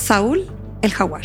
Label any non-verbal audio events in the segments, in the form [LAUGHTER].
Saúl el Jaguar.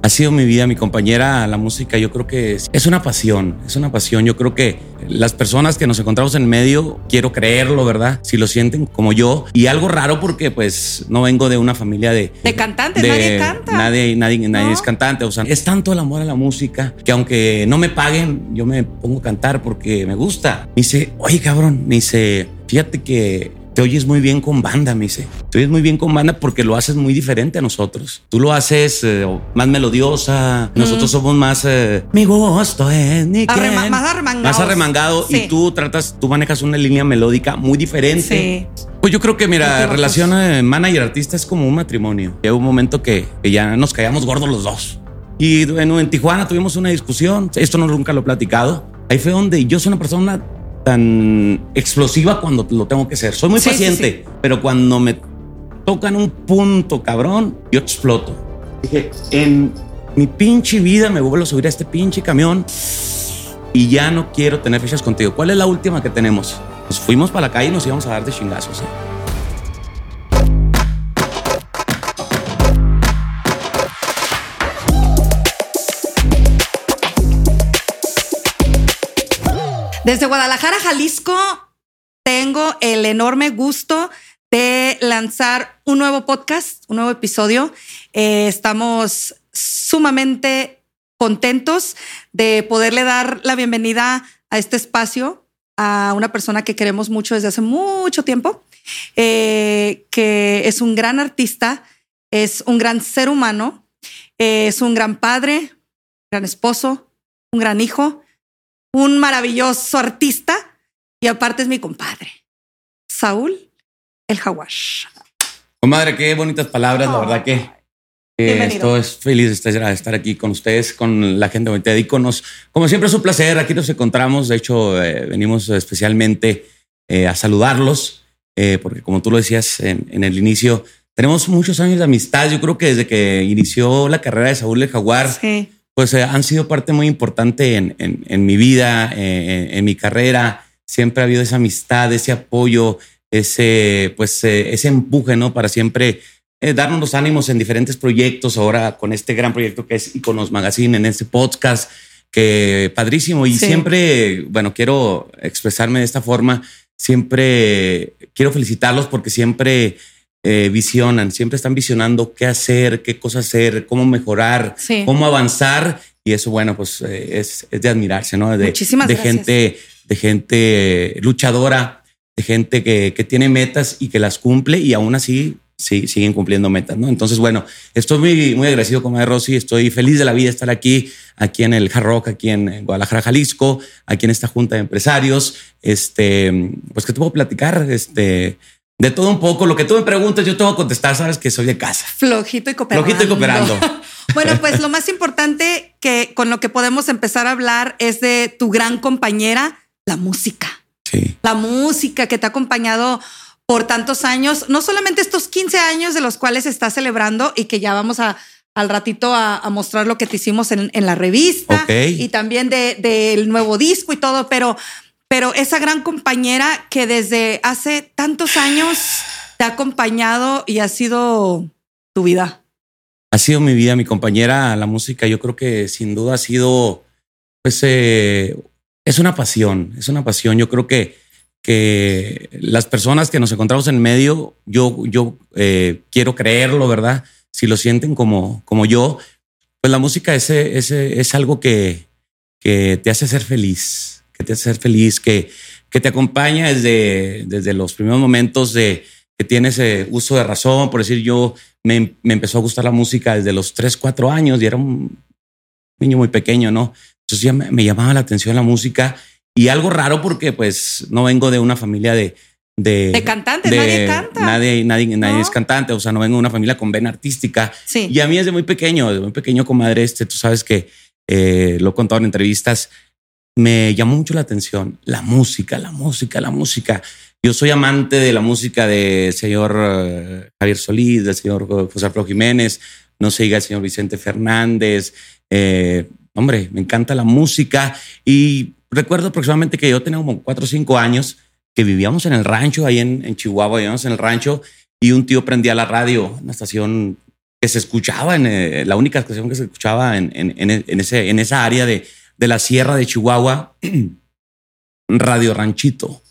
Ha sido mi vida, mi compañera, la música, yo creo que es, es, una pasión, es una pasión. Yo creo que las personas que nos encontramos en medio, quiero creerlo, ¿verdad? Si lo sienten como yo. Y algo raro porque pues no vengo de una familia de... De cantantes, nadie canta. Nadie, nadie, nadie es cantante. O sea, es tanto el amor a la música que aunque no me paguen, yo me pongo a cantar porque me gusta. Me dice, oye cabrón, me dice, fíjate que te oyes muy bien con banda, me dice. Te oyes muy bien con banda porque lo haces muy diferente a nosotros. Tú lo haces eh, más melodiosa, nosotros somos más... Eh, mi gusto es ni Arrema, Más arremangado. Más arremangado y tú tratas, tú manejas una línea melódica muy diferente. Sí. Pues yo creo que, mira, relación eh, manager-artista es como un matrimonio. Llega un momento que, ya nos caíamos gordos los dos. Y bueno, en Tijuana tuvimos una discusión. Esto no nunca lo he platicado. Ahí fue donde yo soy una persona tan explosiva cuando lo tengo que ser. Soy muy paciente, pero cuando me tocan un punto cabrón, yo exploto. Dije, en mi pinche vida me vuelvo a subir a este pinche camión y ya no quiero tener fechas contigo. ¿Cuál es la última que tenemos? Nos fuimos para la calle y nos íbamos a dar de chingazos. ¿eh? Desde Guadalajara, Jalisco, tengo el enorme gusto de lanzar un nuevo podcast, un nuevo episodio. Eh, estamos sumamente contentos de poderle dar la bienvenida a este espacio a una persona que queremos mucho desde hace mucho tiempo, eh, que es un gran artista, es un gran ser humano, es un gran padre, gran esposo, un gran hijo un maravilloso artista y aparte es mi compadre, Saúl el Jaguar. Comadre, qué bonitas palabras, la verdad que estoy feliz de estar aquí con ustedes, con la gente de Iconos. Como siempre es un placer, aquí nos encontramos, de hecho eh, venimos especialmente eh, a saludarlos, eh, porque como tú lo decías en, en, el inicio, tenemos muchos años de amistad, yo creo que desde que inició la carrera de Saúl el Jaguar. Sí pues eh, han sido parte muy importante en, mi vida, eh, en, mi carrera. Siempre ha habido esa amistad, ese apoyo, ese, pues, eh, ese empuje, ¿no? Para siempre darnos los ánimos en diferentes proyectos. Ahora con este gran proyecto que es Iconos Magazine, en este podcast, que padrísimo. Y siempre, bueno, quiero expresarme de esta forma. Siempre quiero felicitarlos porque siempre eh, visionan, siempre están visionando qué hacer, qué cosas hacer, cómo mejorar, cómo avanzar. Y eso, bueno, pues eh, es, de admirarse, ¿no? De, Muchísimas de gente, de gente luchadora, de gente que, que, tiene metas y que las cumple y aún así sí, siguen cumpliendo metas, ¿no? Entonces, bueno, estoy muy, muy agradecido con Rosy, estoy feliz de la vida estar aquí, aquí en el Hard aquí en Guadalajara, Jalisco, aquí en esta junta de empresarios. Este, pues que te puedo platicar, este, de todo un poco. Lo que tú me preguntas, yo te voy a contestar. Sabes que soy de casa. Flojito y cooperando. Flojito y cooperando. [LAUGHS] bueno, pues lo más importante que con lo que podemos empezar a hablar es de tu gran compañera, la música. Sí. La música que te ha acompañado por tantos años, no solamente estos 15 años de los cuales estás celebrando y que ya vamos a al ratito a, mostrar lo que te hicimos en, la revista y también del de, nuevo disco y todo, pero pero esa gran compañera que desde hace tantos años te ha acompañado y ha sido tu vida. Ha sido mi vida, mi compañera, la música. Yo creo que sin duda ha sido, pues, eh, es una pasión, es una pasión. Yo creo que, que las personas que nos encontramos en medio, yo, yo eh, quiero creerlo, ¿verdad? Si lo sienten como, como yo, pues la música es, algo que, que te hace ser feliz que te hace ser feliz, que, que te acompaña desde, desde los primeros momentos de que tienes uso de razón. Por decir, yo me, me, empezó a gustar la música desde los 3, 4 años y era un niño muy pequeño, ¿no? Entonces ya me, llamaba la atención la música y algo raro porque pues no vengo de una familia de... De, de cantantes, nadie canta. Nadie, nadie, nadie es cantante, o sea, no vengo de una familia con vena artística. Sí. Y a mí desde muy pequeño, desde muy pequeño, comadre, este, tú sabes que eh, lo he contado en entrevistas, me llamó mucho la atención la música, la música, la música. Yo soy amante de la música del señor eh, Javier Solís, del señor José Alfredo Jiménez, no se diga el señor Vicente Fernández. Eh, hombre, me encanta la música y recuerdo aproximadamente que yo tenía como cuatro o cinco años que vivíamos en el rancho, ahí en, en Chihuahua, vivíamos en el rancho y un tío prendía la radio, una estación que se escuchaba en eh, la única canción que se escuchaba en, en, ese, en esa área de, de la sierra de Chihuahua, [CLEARS THROAT] Radio Ranchito.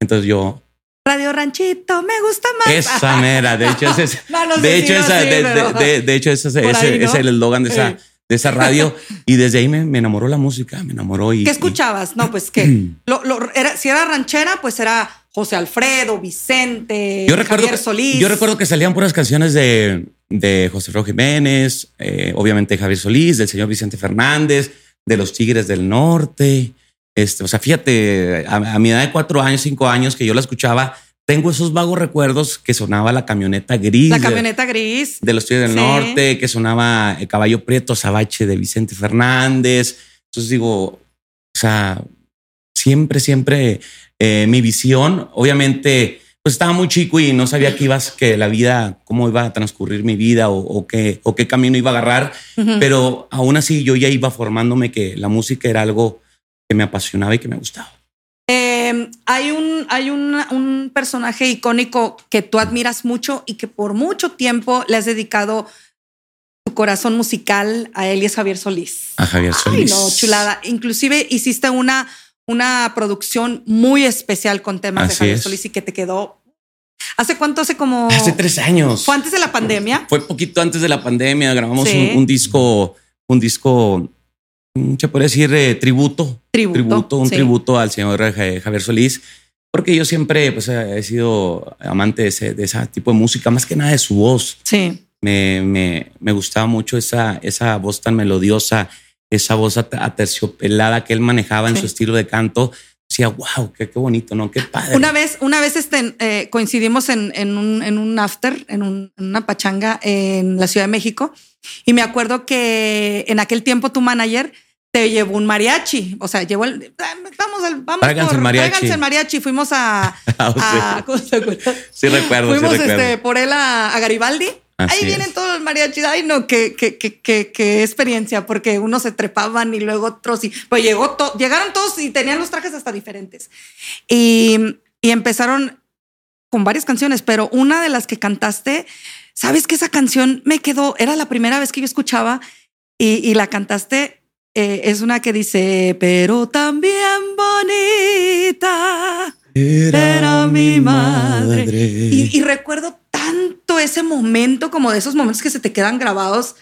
Entonces yo, Radio Ranchito, me gusta más. Esa [LAUGHS] mera, de hecho, ese, de, hecho esa, de, hecho, ese, es el eslogan de esa, de esa radio. [LAUGHS] y desde ahí me, enamoró la música, me enamoró. Y, ¿Qué escuchabas? No, pues que [CLEARS THROAT] lo, era, si era ranchera, pues era José Alfredo, Vicente, yo recuerdo Javier Solís. yo recuerdo que salían puras canciones de, de José Alfredo Jiménez, eh, obviamente Javier Solís, del señor Vicente Fernández, de los Tigres del Norte. Este, o sea, fíjate, a, mi edad de cuatro años, cinco años, que yo la escuchaba, tengo esos vagos recuerdos que sonaba la camioneta gris. La camioneta gris. De los Tigres del Norte, que sonaba el caballo prieto Sabache de Vicente Fernández. Entonces digo, o sea, siempre, siempre eh, mi visión, obviamente, pues estaba muy chico y no sabía que ibas, que la vida, cómo iba a transcurrir mi vida o, qué, o qué camino iba a agarrar. Pero aún así yo ya iba formándome que la música era algo que me apasionaba y que me gustaba. Em, hay un, hay un, personaje icónico que tú admiras mucho y que por mucho tiempo le has dedicado tu corazón musical a él y es Javier Solís. A Javier Solís. Ay, no, chulada. Inclusive hiciste una, una producción muy especial con temas de Javier Solís y que te quedó ¿Hace cuánto? Hace como. Hace tres años. ¿Fue antes de la pandemia? Fue poquito antes de la pandemia. Grabamos un, disco, un disco Mm, se puede decir eh, tributo, tributo, un tributo al señor eh, Javier Solís, porque yo siempre pues, he sido amante de ese, de ese tipo de música, más que nada de su voz. Sí. Me, me, me gustaba mucho esa, esa voz tan melodiosa, esa voz aterciopelada que él manejaba en su estilo de canto. Decía, wow, qué, qué, bonito, ¿no? Qué padre. Una vez, una vez este, eh, coincidimos en, en, un, en un after, en, un, en una pachanga en la Ciudad de México y me acuerdo que en aquel tiempo tu manager te llevó un mariachi. O sea, llevó el. Vamos, al, vamos por, el mariachi. el mariachi. Fuimos a. [LAUGHS] Ah, sí, recuerdo. Fuimos sí Este, por él a, Garibaldi. Ahí vienen todos los mariachis. Ay, no, qué, qué, qué, qué, experiencia, porque unos se trepaban y luego otros. Y pues llegó llegaron todos y tenían los trajes hasta diferentes. Y, y empezaron con varias canciones, pero una de las que cantaste Sabes que esa canción me quedó, era la primera vez que yo escuchaba y, la cantaste. Eh, es una que dice, pero también bonita era, mi madre. Y, recuerdo tanto ese momento, como de esos momentos que se te quedan grabados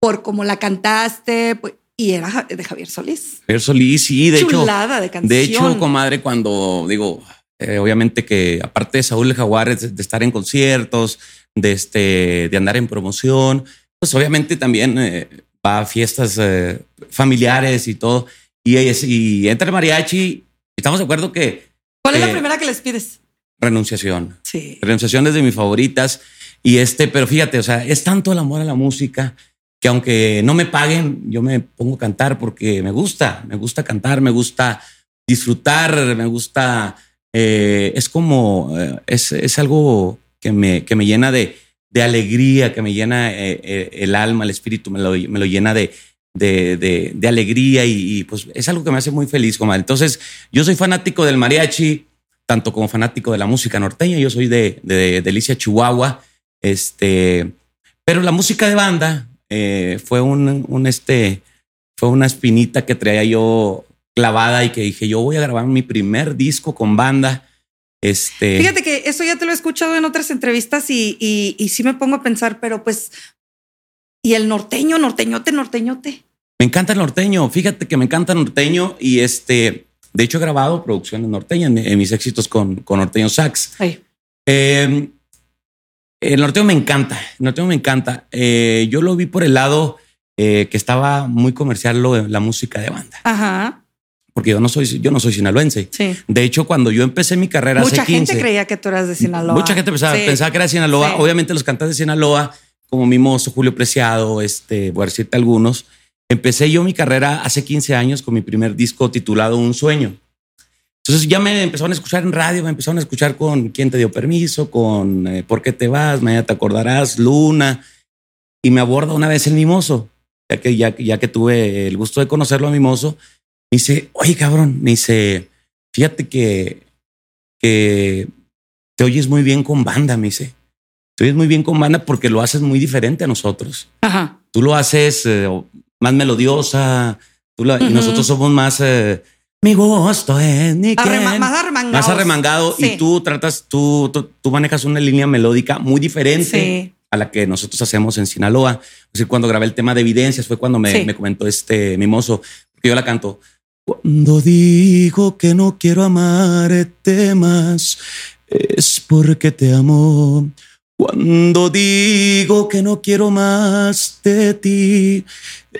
por cómo la cantaste. Pues, y era de Javier Solís. Javier Solís, sí, de Chulada hecho. de canción. De hecho, comadre, cuando digo, eh, obviamente que aparte de Saúl de Jaguares, de estar en conciertos, de, este, de andar en promoción, pues obviamente también eh, va a fiestas eh, familiares y todo. Y, y entra el mariachi. Estamos de acuerdo que... ¿Cuál es la primera que les pides? Renunciación. Sí. Renunciación es de mis favoritas. Y este, pero fíjate, o sea, es tanto el amor a la música que aunque no me paguen, yo me pongo a cantar porque me gusta, me gusta cantar, me gusta disfrutar, me gusta, eh, es como, es, es algo que me, que me llena de, de alegría, que me llena eh, eh, el alma, el espíritu, me lo, me lo llena de, de, de, alegría y, pues es algo que me hace muy feliz, comadre. Entonces, yo soy fanático del mariachi, tanto como fanático de la música norteña. Yo soy de, de Delicia, Chihuahua. Este, pero la música de banda eh, fue un, un, este, fue una espinita que traía yo clavada y que dije, yo voy a grabar mi primer disco con banda. Este... Fíjate que eso ya te lo he escuchado en otras entrevistas y, y, sí me pongo a pensar, pero pues, ¿y el norteño, norteñote, norteñote? Me encanta el norteño, fíjate que me encanta el norteño y este, de hecho he grabado producciones norteñas en, mis éxitos con, con norteño sax. El norteño me encanta, el norteño me encanta. Eh, yo lo vi por el lado eh, que estaba muy comercial lo de la música de banda. Ajá porque yo no soy, yo no soy sinaloense. De hecho, cuando yo empecé mi carrera mucha hace 15, gente creía que tú eras de Sinaloa. Mucha gente pensaba, pensaba que era de Sinaloa. Obviamente los cantantes de Sinaloa, como Mimoso, Julio Preciado, este, voy a decirte algunos. Empecé yo mi carrera hace 15 años con mi primer disco titulado Un Sueño. Entonces ya me empezaron a escuchar en radio, me empezaron a escuchar con ¿Quién te dio permiso? Con eh, ¿Por qué te vas? Mañana te acordarás, Luna. Y me aborda una vez el Mimoso, ya que, ya, ya que tuve el gusto de conocerlo a Mimoso me dice, oye, cabrón, me dice, fíjate que, que te oyes muy bien con banda, me dice. te ves muy bien con banda porque lo haces muy diferente a nosotros. Ajá. Tú lo haces eh, más melodiosa, tú la- y nosotros somos más... eh, mi gusto es ni Arrema- más arremangado. Más arremangado Sí. y tú tratas, tú, tú, tú manejas una línea melódica muy diferente Sí. a la que nosotros hacemos en Sinaloa. Es decir, cuando grabé el tema de evidencias fue cuando me, Sí. me comentó este mimoso, porque yo la canto. Cuando digo que no quiero amarte más, es porque te amo. Cuando digo que no quiero más de ti,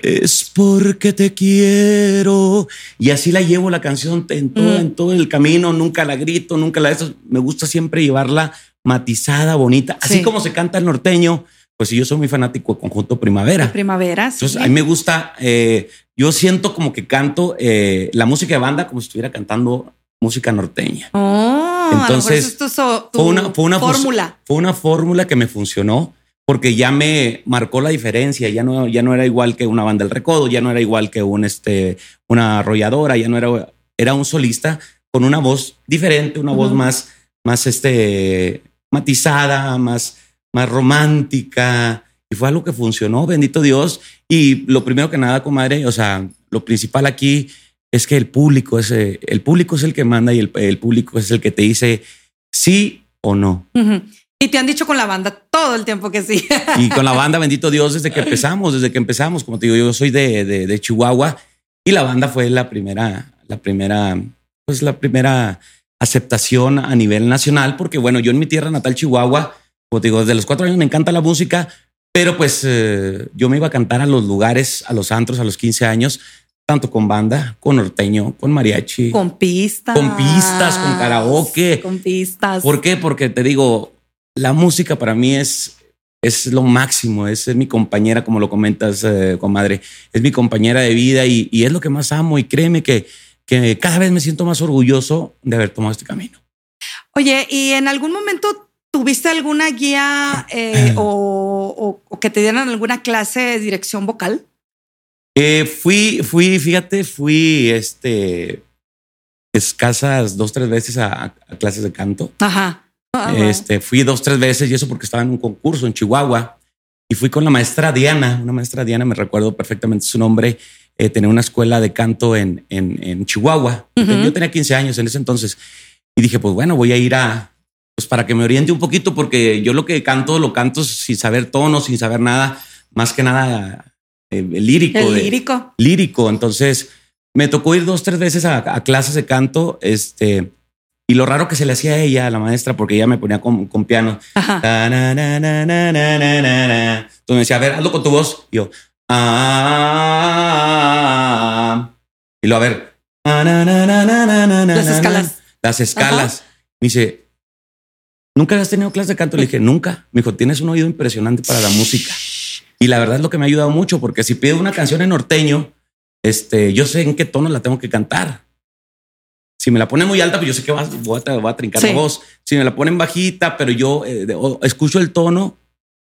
es porque te quiero. Y así la llevo la canción en todo, Mm. en todo el camino. Nunca la grito, nunca la eso. Me gusta siempre llevarla matizada, bonita. Así Sí. como se canta el norteño, pues yo soy muy fanático de Conjunto Primavera. Primavera. sí. Entonces, a mí me gusta, eh, yo siento como que canto eh, la música de banda como si estuviera cantando música norteña. Oh, Entonces, esto es tu, tu fue una, fue una fórmula. Fue una fórmula que me funcionó porque ya me marcó la diferencia. Ya no, ya no era igual que una banda del recodo, ya no era igual que un, este, una arrolladora, ya no era, era un solista con una voz diferente, una voz más, más este, matizada, más, más romántica. Y fue algo que funcionó, bendito Dios. Y lo primero que nada, comadre, o sea, lo principal aquí es que el público es, eh, el público es el que manda y el, el público es el que te dice sí o no. Y te han dicho con la banda todo el tiempo que sí. [LAUGHS] Y con la banda, bendito Dios, desde que empezamos, desde que empezamos, como te digo, yo soy de, de, de Chihuahua y la banda fue la primera, la primera, pues la primera aceptación a nivel nacional, porque bueno, yo en mi tierra natal, Chihuahua, como te digo, desde los cuatro años me encanta la música, pero pues eh, yo me iba a cantar a los lugares, a los antros, a los 15 años, tanto con banda, con norteño, con mariachi. con pistas. Con pistas, con karaoke. Con pistas. ¿Por qué? Porque te digo, la música para mí es, es lo máximo, es, mi compañera, como lo comentas, eh, comadre, es mi compañera de vida y, y es lo que más amo y créeme que, que cada vez me siento más orgulloso de haber tomado este camino. Oye, ¿y en algún momento tuviste alguna guía eh, o, o- o que te dieran alguna clase de dirección vocal? Eh, fui, fui, fíjate, fui este, escasas dos, tres veces a, a clases de canto. Ajá. Ah, Este, fui dos, tres veces y eso porque estaba en un concurso en Chihuahua y fui con la maestra Diana, una maestra Diana, me recuerdo perfectamente su nombre, eh, tenía una escuela de canto en, en, en Chihuahua. Yo tenía 15 años en ese entonces y dije, pues bueno, voy a ir a, pues para que me oriente un poquito porque yo lo que canto, lo canto sin saber tono, sin saber nada, más que nada eh, lírico. El de- lírico. lírico. Entonces me tocó ir dos, tres veces a, a clases de canto. Este, y lo raro que se le hacía a ella, a la maestra, porque ella me ponía con, con piano. Na, na. Entonces me decía, a ver, hazlo con tu voz. Y yo, ah. Y lo a ver, ah, Las escalas. Las escalas. Me dice, ¿nunca has tenido clase de canto? Le dije, nunca. Me dijo, tienes un oído impresionante para la música. Y la verdad es lo que me ha ayudado mucho, porque si pido una canción en norteño, este, yo sé en qué tono la tengo que cantar. Si me la ponen muy alta, pues yo sé que va- voy a, voy a trincar Sí. la voz. Si me la ponen bajita, pero yo eh, escucho el tono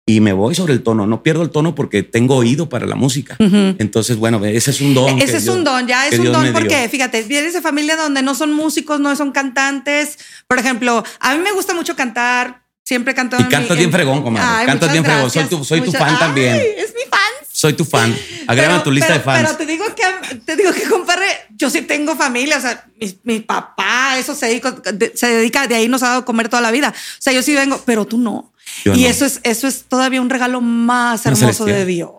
y me voy sobre el tono. No pierdo el tono porque tengo oído para la música. Ujú. Entonces, bueno, ese es un don. Ese que es Dios- un don, ya es un Dios don me dio. porque fíjate, vienes de familia donde no son músicos, no son cantantes. Por ejemplo, a mí me gusta mucho cantar, siempre canto. Y cantas en- bien fregón, comadre. Cantas bien fregón. Soy tu, soy tu fan también. Es mi fan. Soy tu fan. [LAUGHS] Agrégame a tu lista pero, de fans. Pero te digo que, te digo que, compadre, yo sí tengo familia. O sea, mi, mi papá, eso se dedica, de- se dedica, de ahí nos ha dado comer toda la vida. O sea, yo sí vengo, pero tú no. Yo y no. eso es, eso es todavía un regalo más hermoso de. Dios.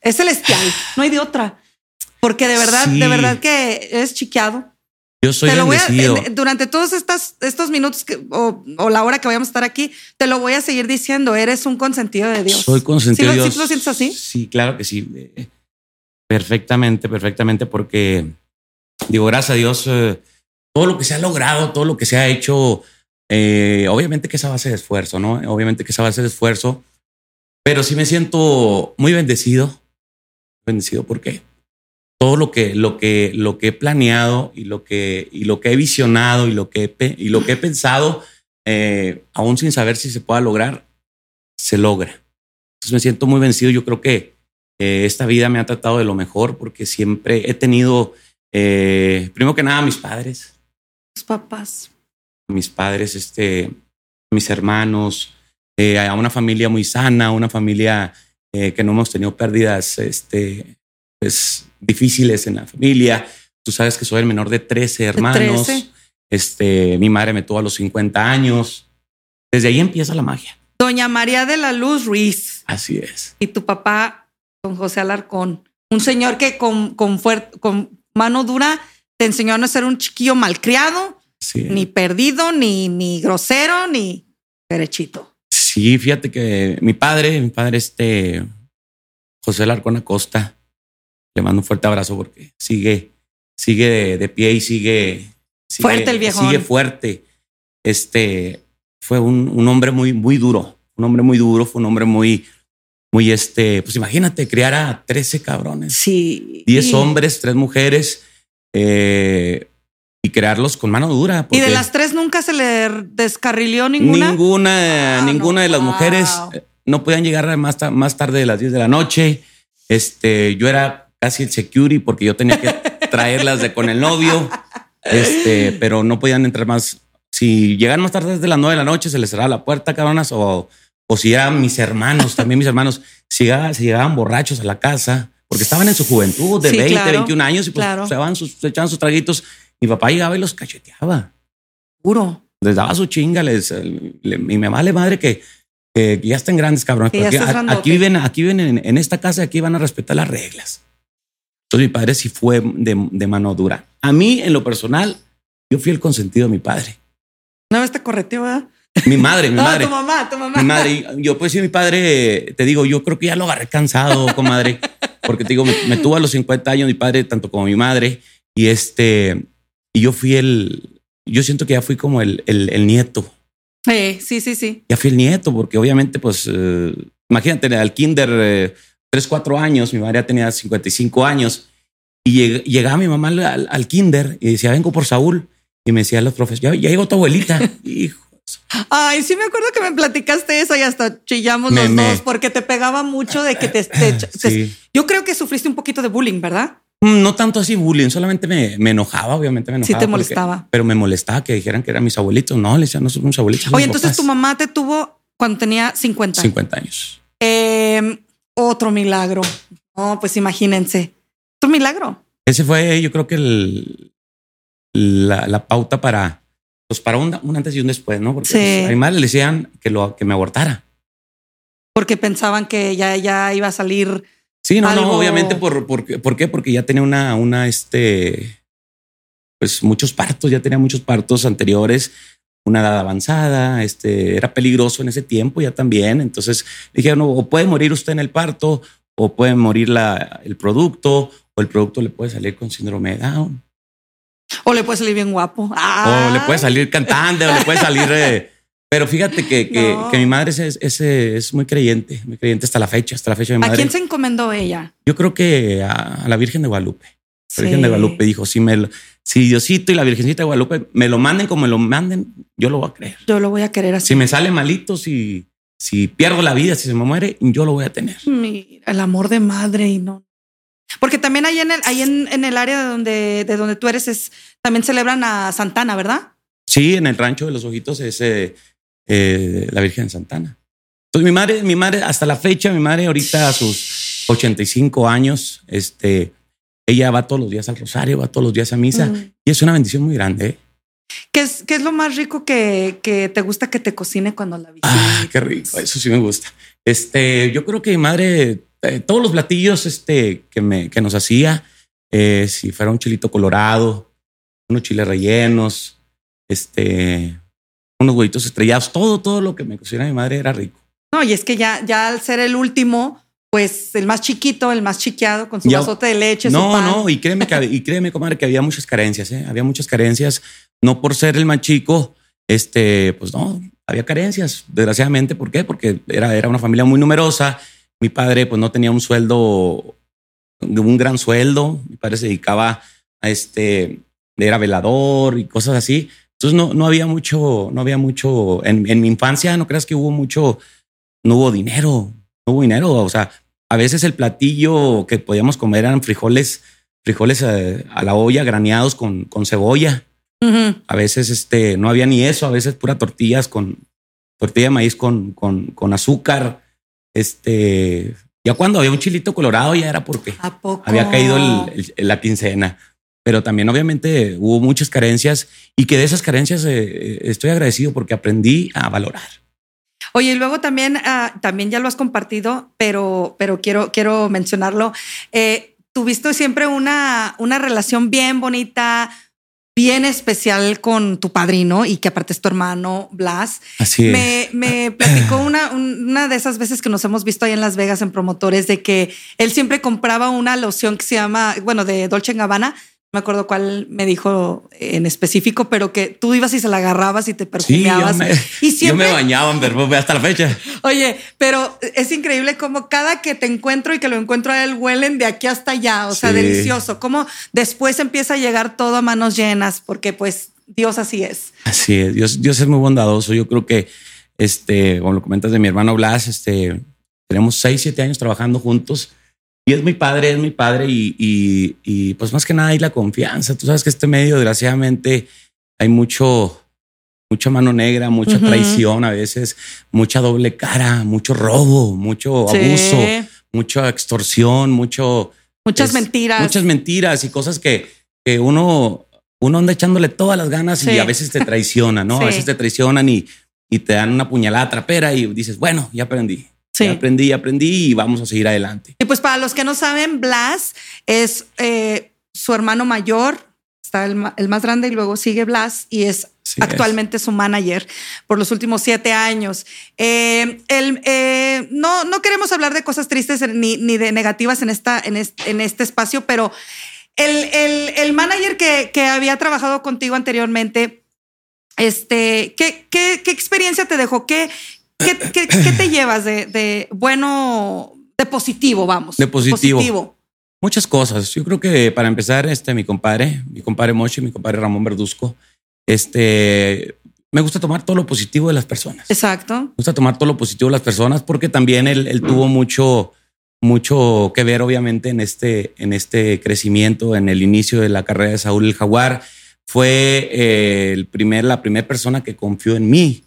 Es celestial, no hay de otra. Porque de verdad, Sí. de verdad que es chiqueado. Yo soy te lo voy a, bendecido. durante todos estas, estos minutos que, o, o la hora que vayamos a estar aquí, te lo voy a seguir diciendo. Eres un consentido de Dios. Soy consentido ¿Sí de lo- Dios. ¿Sí lo sientes así? Sí, claro que sí. Perfectamente, perfectamente, porque digo, gracias a Dios, eh, todo lo que se ha logrado, todo lo que se ha hecho, eh, obviamente que esa base de esfuerzo, ¿no? Obviamente que esa base de esfuerzo, pero sí me siento muy bendecido, bendecido porque todo lo que, lo que, lo que he planeado y lo que, y lo que he visionado y lo que he, y lo que he pensado, eh, aún sin saber si se pueda lograr, se logra. Entonces me siento muy vencido. Yo creo que eh, esta vida me ha tratado de lo mejor porque siempre he tenido, eh, primero que nada, mis padres, Tus papás. mis padres, este, mis hermanos, eh, a una familia muy sana, una familia eh, que no hemos tenido pérdidas este, pues, difíciles en la familia. Tú sabes que soy el menor de 13 hermanos. Este, mi madre me tuvo a los 50 años. Desde ahí empieza la magia. Doña María de la Luz Ruiz. Así es. Y tu papá, don José Alarcón. Un señor que con, con, con mano dura te enseñó a no ser un chiquillo malcriado, ni perdido, ni, ni grosero, ni derechito. Sí, fíjate que mi padre, mi padre, este José Larcón Acosta, le mando un fuerte abrazo porque sigue, sigue de, pie y sigue, fuerte el viejo. Sigue fuerte. Este fue un, un, hombre muy, muy duro, un hombre muy duro, fue un hombre muy, muy este, pues imagínate, criar a 13 cabrones. Sí. 10 hombres, 3 mujeres. Eh, y crearlos con mano dura. ¿Y de las tres nunca se le descarrilió ninguna? Ninguna, ah, ninguna de las mujeres eh, no podían llegar más, más tarde de las 10 de la noche. Este, yo era casi el security porque yo tenía que [LAUGHS] traerlas de con el novio. Este, pero no podían entrar más. Si llegan más tarde de las 9 de la noche, se les cerraba la puerta, cabronas, o, o si eran mis hermanos, también mis hermanos, si llegaban, si llegaban borrachos a la casa, porque estaban en su juventud de 20, 21 años y pues se, van sus, se echaban sus traguitos mi papá llegaba y los cacheteaba. Puro. Les daba su chinga, les, le, mi mamá le madre que, que, ya están grandes, cabrones. aquí, viven, aquí viven en, esta casa y aquí van a respetar las reglas. Entonces mi padre sí fue de, mano dura. A mí, en lo personal, yo fui el consentido de mi padre. No, está correcto, ¿verdad? Mi madre, mi [LAUGHS] madre. tu mamá, tu mamá. Mi madre. Yo, pues sí, mi padre, te digo, yo creo que ya lo agarré cansado, comadre. Porque te digo, me, me, tuvo a los 50 años mi padre, tanto como mi madre. Y este, y yo fui el, yo siento que ya fui como el, el, nieto. sí, sí, sí. Ya fui el nieto, porque obviamente, pues, eh, imagínate, al kinder, eh, tres, cuatro años, mi madre ya tenía 55 años, y llegaba mi mamá al, kinder y decía, vengo por Saúl. Y me decía los profes, ya, llegó tu abuelita. [LAUGHS] Hijo. Ay, sí me acuerdo que me platicaste eso y hasta chillamos los dos porque te pegaba mucho de que te, [LAUGHS] Yo creo que sufriste un poquito de bullying, ¿verdad? Mm, no tanto así bullying, solamente me, enojaba, obviamente me enojaba. Sí, te molestaba. pero me molestaba que dijeran que eran mis abuelitos. No, le decían, no son mis abuelitos. Oye, entonces tu mamá te tuvo cuando tenía 50. 50 años. Em, otro milagro. No, pues imagínense. Otro milagro. Ese fue, yo creo que el, la, pauta para, pues para un, antes y un después, ¿no? Porque pues, a mi madre le decían que, lo, que me abortara. Porque pensaban que ya, ya iba a salir Sí, no, no, obviamente por, por, por, qué? Porque ya tenía una, una, este, pues muchos partos, ya tenía muchos partos anteriores, una edad avanzada, este, era peligroso en ese tiempo ya también. Entonces dije, no, o puede morir usted en el parto, o puede morir la, el producto, o el producto le puede salir con síndrome de Down. O le puede salir bien guapo. O le puede salir cantante, o le puede salir eh, pero fíjate que, que, mi madre es, es, es, muy creyente, muy creyente hasta la fecha, hasta la fecha de mi madre. ¿A quién se encomendó ella? Yo creo que a, la Virgen de Guadalupe. La Virgen de Guadalupe dijo, si, me, si Diosito y la Virgencita de Guadalupe me lo manden como me lo manden, yo lo voy a creer. Yo lo voy a querer así. Si me sale malito, si, si pierdo la vida, si se me muere, yo lo voy a tener. Mira, el amor de madre y no. Porque también ahí en el, ahí en, en el área de donde, de donde tú eres, es, también celebran a Santana, ¿verdad? Sí, en el rancho de los ojitos ese eh, la Virgen Santana. Entonces mi madre, mi madre, hasta la fecha, mi madre ahorita a sus 85 años, este, ella va todos los días al rosario, va todos los días a misa y es una bendición muy grande. ¿eh? ¿Qué es, ¿Qué es lo más rico que, que, te gusta que te cocine cuando la visitas? Ah, qué rico, eso sí me gusta. Este, yo creo que mi madre, eh, todos los platillos este, que, me, que nos hacía, si fuera un chilito colorado, unos chiles rellenos, este, unos huevitos estrellados, todo, todo lo que me cocina mi madre era rico. No, y es que ya, ya al ser el último, pues el más chiquito, el más chiqueado, con su vasote de leche. No, no, y créeme, que, y créeme, comadre, que había muchas carencias, ¿eh? había muchas carencias, no por ser el más chico, este, pues no, había carencias, desgraciadamente. ¿Por qué? Porque era, era una familia muy numerosa. Mi padre, pues no tenía un sueldo, un gran sueldo. Mi padre se dedicaba a este, era velador y cosas así. Entonces no, no había mucho, no había mucho, en, en mi infancia no creas que hubo mucho, no hubo dinero, no hubo dinero, o sea, a veces el platillo que podíamos comer eran frijoles, frijoles eh, a, la olla graneados con, con cebolla. A veces este, no había ni eso, a veces pura tortillas con, tortilla de maíz con, con, con azúcar. Este, ya cuando había un chilito colorado ya era porque había caído la quincena. Pero también obviamente hubo muchas carencias y que de esas carencias eh, eh, estoy agradecido porque aprendí a valorar. Oye, y luego también, ah, también ya lo has compartido, pero, pero quiero, quiero mencionarlo. Eh, tuviste siempre una, una relación bien bonita, bien especial con tu padrino y que aparte es tu hermano Blas. Así me, me platicó una, una de esas veces que nos hemos visto ahí en Las Vegas en promotores de que él siempre compraba una loción que se llama, bueno, de Dolce Gabbana me acuerdo cuál me dijo en específico, pero que tú ibas y se la agarrabas y te perfumeabas. y siempre... [LAUGHS] yo me bañaba en perfume hasta la fecha. Oye, pero es increíble como cada que te encuentro y que lo encuentro a él huelen de aquí hasta allá. O sea, delicioso. Como después empieza a llegar todo a manos llenas, porque pues Dios así es. Así es. Dios, Dios es muy bondadoso. Yo creo que, este, como lo comentas de mi hermano Blas, este, tenemos seis, siete años trabajando juntos y es mi padre, es mi padre y, y, pues más que nada hay la confianza. Tú sabes que este medio, desgraciadamente, hay mucho, mucha mano negra, mucha traición a veces, mucha doble cara, mucho robo, mucho abuso, mucha extorsión, mucho... Muchas mentiras. Muchas mentiras y cosas que, que uno, uno anda echándole todas las ganas y a veces te [LAUGHS] traiciona, ¿no? A veces te traicionan y, y te dan una puñalada trapera y dices, bueno, ya aprendí. Sí. aprendí, aprendí y vamos a seguir adelante. Y pues para los que no saben, Blas es eh, su hermano mayor, está el, más grande y luego sigue Blas y es actualmente su manager por los últimos siete años. Eh, eh, no, no queremos hablar de cosas tristes ni, ni de negativas en, esta, en, este, en este espacio, pero el, el, el manager que, que, había trabajado contigo anteriormente, este, ¿qué, qué, qué experiencia te dejó? ¿Qué, ¿Qué, te llevas de, bueno, de positivo, vamos? De positivo. Muchas cosas. Yo creo que para empezar, este, mi compadre, mi compadre Mochi, mi compadre Ramón Verduzco, este, me gusta tomar todo lo positivo de las personas. Exacto. Me gusta tomar todo lo positivo de las personas porque también él, tuvo mucho, mucho que ver, obviamente, en este, en este crecimiento, en el inicio de la carrera de Saúl el Jaguar. Fue eh, el primer, la primera persona que confió en mí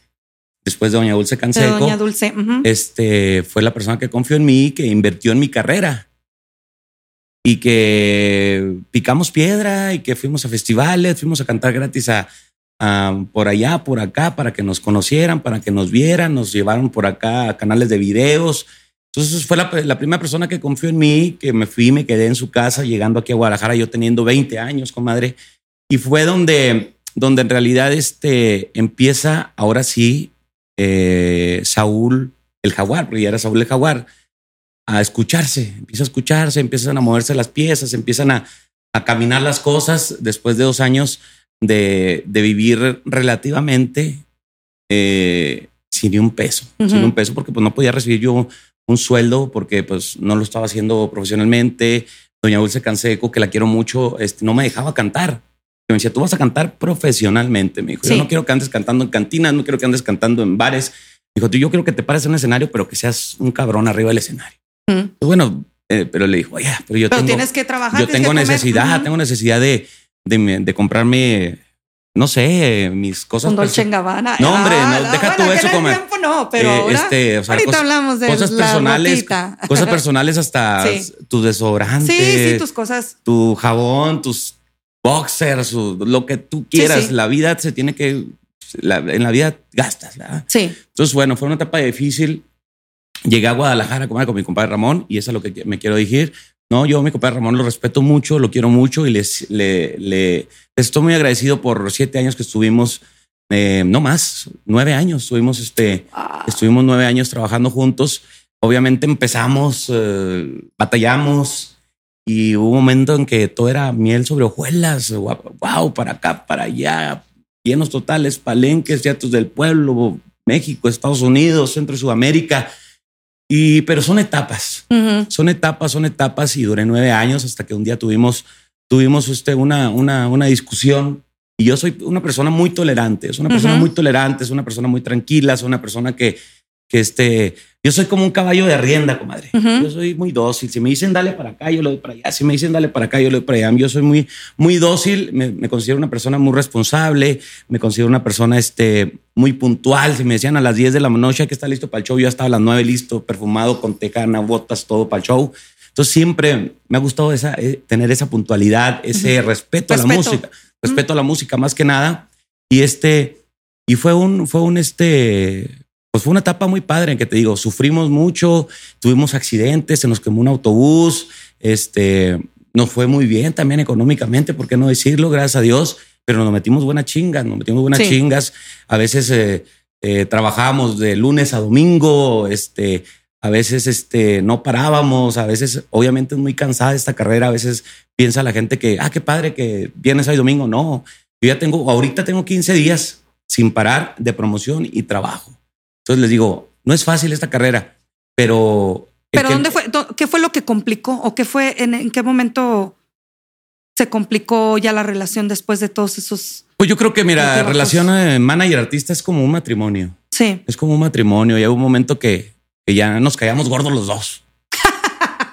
después de Doña Dulce Canseco. Doña Dulce. Este fue la persona que confió en mí, que invirtió en mi carrera y que picamos piedra y que fuimos a festivales, fuimos a cantar gratis a, por allá, por acá, para que nos conocieran, para que nos vieran, nos llevaron por acá a canales de videos. Entonces fue la, primera persona que confió en mí, que me fui, me quedé en su casa, llegando aquí a Guadalajara, yo teniendo 20 años, comadre. Y fue donde, donde en realidad este, empieza ahora sí eh, Saúl el jaguar, porque ya era Saúl el jaguar, a escucharse, empieza a escucharse, empiezan a moverse las piezas, empiezan a, caminar las cosas después de dos años de, vivir relativamente eh, sin un peso, sin un peso, porque pues no podía recibir yo un sueldo porque pues no lo estaba haciendo profesionalmente. Doña Dulce Canseco, que la quiero mucho, este, no me dejaba cantar me decía, tú vas a cantar profesionalmente. Me dijo, yo no quiero que andes cantando en cantinas, no quiero que andes cantando en bares. Me dijo, tú, yo quiero que te pares en un escenario, pero que seas un cabrón arriba del escenario. Mm. Pues bueno, eh, pero le dijo, oye, pero yo pero tienes que trabajar. Yo tengo necesidad, tengo necesidad de, de, comprarme no sé, mis cosas. Un Dolce Gabbana. No, hombre, no, deja tú eso como. no, pero eh, este, ahorita hablamos de cosas personales, cosas personales hasta [LAUGHS] tu desodorante. Sí, sí, tus cosas. Tu jabón, tus boxers, lo que tú quieras. La vida se tiene que, en la vida gastas. Sí. Entonces, bueno, fue una etapa difícil. Llegué a Guadalajara a comer con mi compadre Ramón y eso es lo que me quiero decir. No, yo mi compadre Ramón lo respeto mucho, lo quiero mucho y les, le, estoy muy agradecido por siete años que estuvimos, eh, no más, nueve años. Estuvimos, este, ah. estuvimos nueve años trabajando juntos. Obviamente empezamos, eh, batallamos, y hubo un momento en que todo era miel sobre hojuelas, wow, para acá, para allá, llenos totales, palenques, teatros del pueblo, México, Estados Unidos, Centro y Sudamérica. Y, pero son etapas, son etapas, son etapas y duré nueve años hasta que un día tuvimos, tuvimos usted una, una, una discusión y yo soy una persona muy tolerante, es una persona muy tolerante, es una persona muy tranquila, es una persona que, que este, yo soy como un caballo de rienda, comadre. Yo soy muy dócil. Si me dicen dale para acá, yo lo doy para allá. Si me dicen dale para acá, yo lo doy para allá. Yo soy muy, muy dócil. Me, considero una persona muy responsable. Me considero una persona este, muy puntual. Si me decían a las 10 de la noche que está listo para el show, yo estaba a las 9 listo, perfumado, con tejana, botas, todo para el show. Entonces siempre me ha gustado esa, eh, tener esa puntualidad, ese respeto, a la música, respeto a la música más que nada. Y este, y fue un, fue un este, pues fue una etapa muy padre en que te digo, sufrimos mucho, tuvimos accidentes, se nos quemó un autobús, este, nos fue muy bien también económicamente, ¿por qué no decirlo? Gracias a Dios, pero nos metimos buenas chingas, nos metimos buenas chingas. A veces eh, eh, trabajábamos de lunes a domingo, este, a veces este, no parábamos, a veces obviamente es muy cansada esta carrera, a veces piensa la gente que, ah, qué padre que viernes, y domingo, no, yo ya tengo, ahorita tengo 15 días sin parar de promoción y trabajo. Entonces les digo, no es fácil esta carrera, pero... ¿Pero dónde fue? ¿Qué fue lo que complicó? ¿O qué fue, en, qué momento se complicó ya la relación después de todos esos... Pues yo creo que, mira, relación manager-artista es como un matrimonio. Sí. Es como un matrimonio. Y hay un momento que, que ya nos callamos gordos los dos.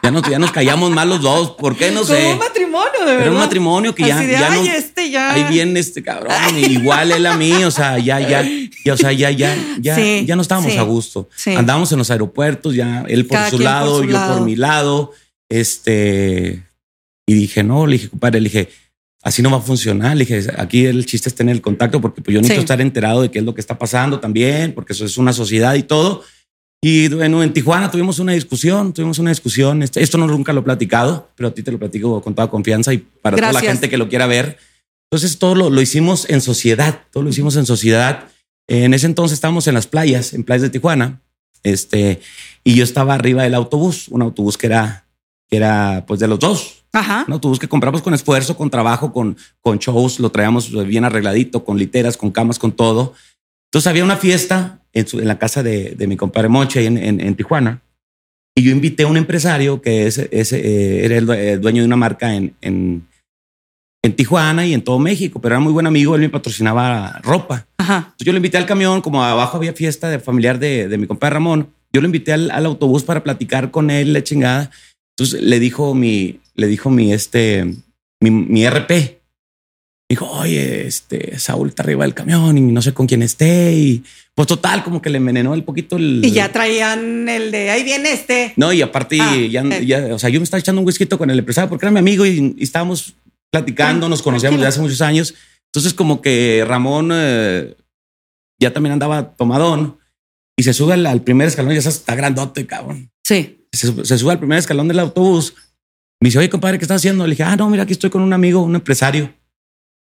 Ya nos, ya nos callamos mal los dos. ¿Por qué? No sé. Como un matrimonio, de verdad. Era un matrimonio que ya, ya no, este ya. Ahí viene este cabrón. Igual él a mí. O sea, ya, ya, ya, o sea, ya, ya, ya, ya no estábamos a gusto. Andábamos en los aeropuertos, ya él por su lado, yo por mi lado. Este, y dije, no, le dije, compadre, le dije, así no va a funcionar. Le dije, aquí el chiste es tener el contacto porque pues, yo necesito estar enterado de qué es lo que está pasando también, porque eso es una sociedad y todo. Y bueno, en Tijuana tuvimos una discusión, tuvimos una discusión. Este, esto no nunca lo he platicado, pero a ti te lo platico con toda confianza y para toda la gente que lo quiera ver. Entonces todo lo, lo, hicimos en sociedad, todo lo hicimos en sociedad. En ese entonces estábamos en las playas, en playas de Tijuana, este, y yo estaba arriba del autobús, un autobús que era, que era pues de los dos. Ajá. Un autobús que compramos con esfuerzo, con trabajo, con, con shows, lo traíamos bien arregladito, con literas, con camas, con todo. Entonces había una fiesta en, la casa de, mi compadre Moche en, en, Tijuana y yo invité a un empresario que es, eh, era el dueño de una marca en, en, Tijuana y en todo México, pero era muy buen amigo, él me patrocinaba ropa. Entonces yo lo invité al camión, como abajo había fiesta de familiar de, de mi compadre Ramón, yo lo invité al, al, autobús para platicar con él, la chingada. Entonces le dijo mi, le dijo mi, este, mi, mi RP, dijo, oye, este Saúl está arriba del camión y no sé con quién esté. Y pues total, como que le envenenó el poquito el. Y ya traían el de ahí viene este. No, y aparte, ah, ya, o sea, yo me estaba echando un whisky con el empresario porque era mi amigo y, estábamos platicando, nos conocíamos desde hace muchos años. Entonces, como que Ramón eh, ya también andaba tomadón y se sube al, primer escalón y ya está grandote, cabrón. Sí. Se, se, sube al primer escalón del autobús. Me dice, oye, compadre, ¿qué estás haciendo? Le dije, ah, no, mira, aquí estoy con un amigo, un empresario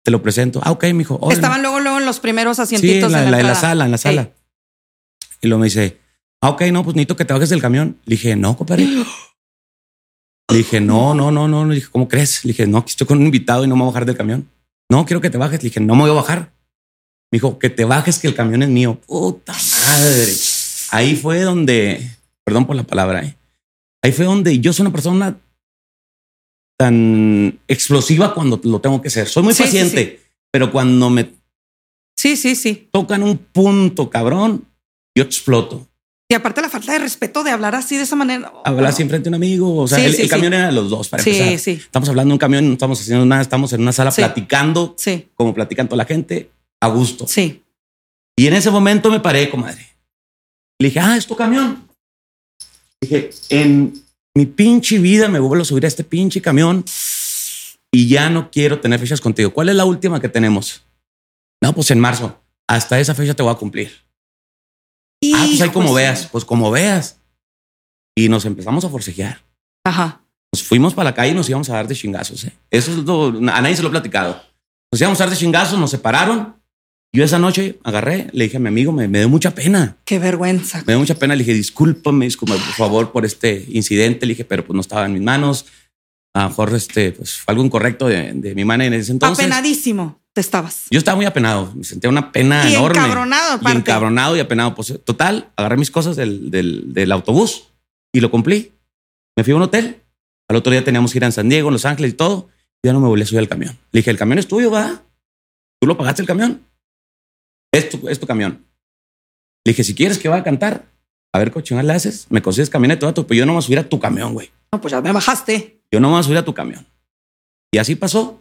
te lo presento. Ah, ok, me dijo. Estaban luego, luego en los primeros asientitos. Sí, en la, en la, sala, en la sala. Y luego me dice, ah, ok, no, pues necesito que te bajes del camión. Le dije, no, compadre. [GASPS] Le dije, no, no, no, no. Le dije, ¿cómo crees? Le dije, no, estoy con un invitado y no me voy a bajar del camión. No, quiero que te bajes. Le dije, no me voy a bajar. Me dijo, que te bajes, que el camión es mío. Puta madre. Ahí fue donde, perdón por la palabra, ¿eh? ahí fue donde yo soy una persona tan explosiva cuando lo tengo que ser. Soy muy paciente, pero cuando me sí, sí, sí. tocan un punto cabrón, yo exploto. Y aparte la falta de respeto de hablar así de esa manera. Hablar siempre frente a un amigo. O sea, el, camión era de los dos para empezar. Sí. Estamos hablando de un camión, no estamos haciendo nada, estamos en una sala platicando, como platican toda la gente, a gusto. Sí. Y en ese momento me paré, comadre. Le dije, ah, es tu camión. Dije, en mi pinche vida me vuelvo a subir a este pinche camión y ya no quiero tener fechas contigo. ¿Cuál es la última que tenemos? No, pues en marzo. Hasta esa fecha te voy a cumplir. ah, pues ahí como veas, pues como veas. Y nos empezamos a forcejear. Ajá. Nos fuimos para la calle y nos íbamos a dar de chingazos. ¿eh? Eso es lo, a nadie se lo he platicado. Nos íbamos a dar de chingazos, nos separaron yo esa noche agarré, le dije a mi amigo, me, dio mucha pena. Qué vergüenza. Me dio mucha pena. Le dije, discúlpame, discúlpame por favor por este incidente. Le dije, pero pues no estaba en mis manos. A lo mejor este, pues, fue algo incorrecto de, mi mano en ese entonces. Apenadísimo te estabas. Yo estaba muy apenado. Me sentía una pena y enorme. Encabronado, Y encabronado y apenado. Pues total, agarré mis cosas del, del, autobús y lo cumplí. Me fui a un hotel. Al otro día teníamos que ir a San Diego, en Los Ángeles y todo. Y ya no me volví a subir al camión. Le dije, el camión es tuyo, va. Tú lo pagaste el camión es tu, camión. Le dije, si quieres que vaya a cantar, a ver, coche, le haces? Me consigues camioneta, todo, pero yo no me voy a subir a tu camión, güey. No, pues ya me bajaste. Yo no me voy a subir a tu camión. Y así pasó.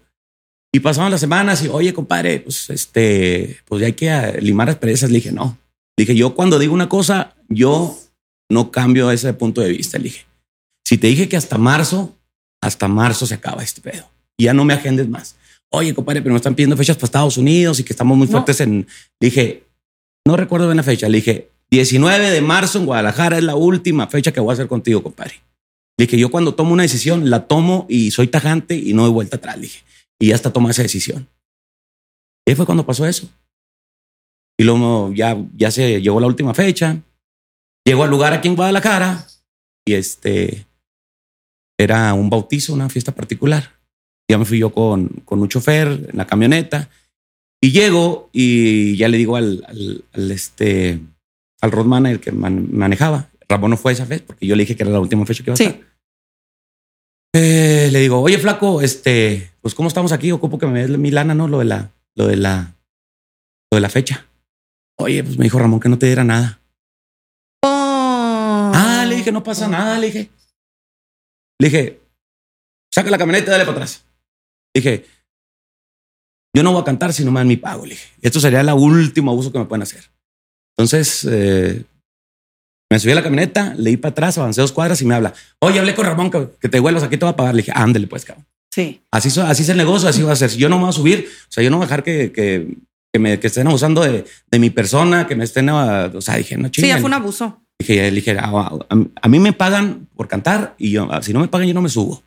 Y pasaron las semanas y, oye, compadre, pues este, pues ya hay que limar las perezas. Le dije, no. Le dije, yo cuando digo una cosa, yo no cambio ese punto de vista. Le dije, si te dije que hasta marzo, hasta marzo se acaba este pedo. Y ya no me agendes más. Oye, compadre, pero me están pidiendo fechas para Estados Unidos y que estamos muy fuertes en. Le dije, no recuerdo bien la fecha. Le dije, 19 de marzo en Guadalajara es la última fecha que voy a hacer contigo, compadre. Le dije, yo cuando tomo una decisión, la tomo y soy tajante y no doy vuelta atrás. Le dije, y ya hasta tomé esa decisión. Y fue cuando pasó eso. Y luego ya, ya se llegó la última fecha. Llegó al lugar aquí en Guadalajara y este era un bautizo, una fiesta particular. Ya me fui yo con, con un chofer en la camioneta y llego y ya le digo al, al, este, al road manager que manejaba. Ramón no fue esa vez porque yo le dije que era la última fecha que iba a estar. Eh, le digo, oye, flaco, este, pues cómo estamos aquí, ocupo que me des mi lana, ¿no? Lo de la, lo de la, lo de la fecha. Oye, pues me dijo Ramón que no te diera nada. Oh. Ah, le dije, no pasa nada, le dije. Le dije, saca la camioneta y dale para atrás. Dije, yo no voy a cantar si no me dan mi pago. Le dije, esto sería el último abuso que me pueden hacer. Entonces, eh, me subí a la camioneta, leí para atrás, avancé dos cuadras y me habla. Oye, hablé con Ramón que, te vuelvas aquí, te voy a pagar. Le dije, ándale, pues, cabrón. Sí. Así, así es el negocio, así va a ser. Si yo no me voy a subir, o sea, yo no voy a dejar que, que, que me que estén abusando de, de, mi persona, que me estén, o sea, dije, no chingue. Sí, fue un abuso. Dije, dije a, a, mí me pagan por cantar y yo, si no me pagan, yo no me subo.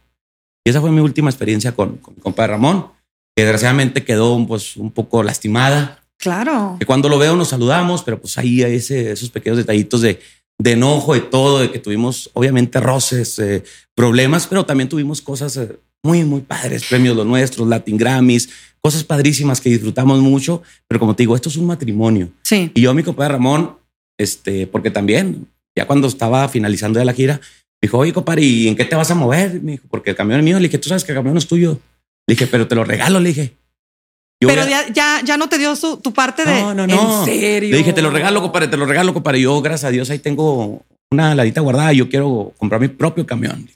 Y esa fue mi última experiencia con, con mi compadre Ramón, que desgraciadamente quedó pues, un poco lastimada. Claro. Que cuando lo veo nos saludamos, pero pues ahí hay ese, esos pequeños detallitos de, de enojo, de todo, de que tuvimos obviamente roces, eh, problemas, pero también tuvimos cosas eh, muy, muy padres, premios los nuestros, Latin Grammys, cosas padrísimas que disfrutamos mucho, pero como te digo, esto es un matrimonio. Sí. Y yo, mi compadre Ramón, este, porque también, ya cuando estaba finalizando de la gira, dijo, oye, compadre, ¿y en qué te vas a mover? Me dijo, porque el camión es mío. Le dije, tú sabes que el camión es tuyo. Le dije, pero te lo regalo, le dije. pero ya, ya, ya, no te dio su, tu parte de. No, no, no. En serio. Le dije, te lo regalo, compadre, te lo regalo, compadre. Yo, gracias a Dios, ahí tengo una ladita guardada. Yo quiero comprar mi propio camión.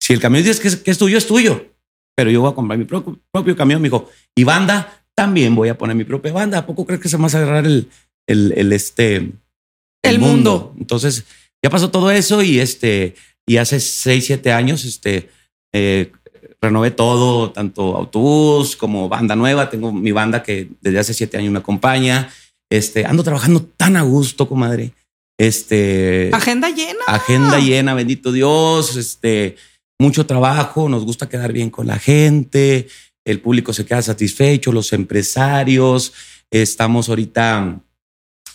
Si el camión dice que es, que es tuyo, es tuyo. Pero yo voy a comprar mi propio, propio camión. Me dijo, y banda, también voy a poner mi propia banda. ¿A poco crees que se me va a agarrar el, el, el este, el, mundo. Entonces ya pasó todo eso y este, y hace seis, siete años, este, eh, renové todo, tanto autobús como banda nueva. Tengo mi banda que desde hace siete años me acompaña. Este, ando trabajando tan a gusto, comadre. Este. Agenda llena. Agenda llena, bendito Dios. Este, mucho trabajo. Nos gusta quedar bien con la gente. El público se queda satisfecho, los empresarios. Estamos ahorita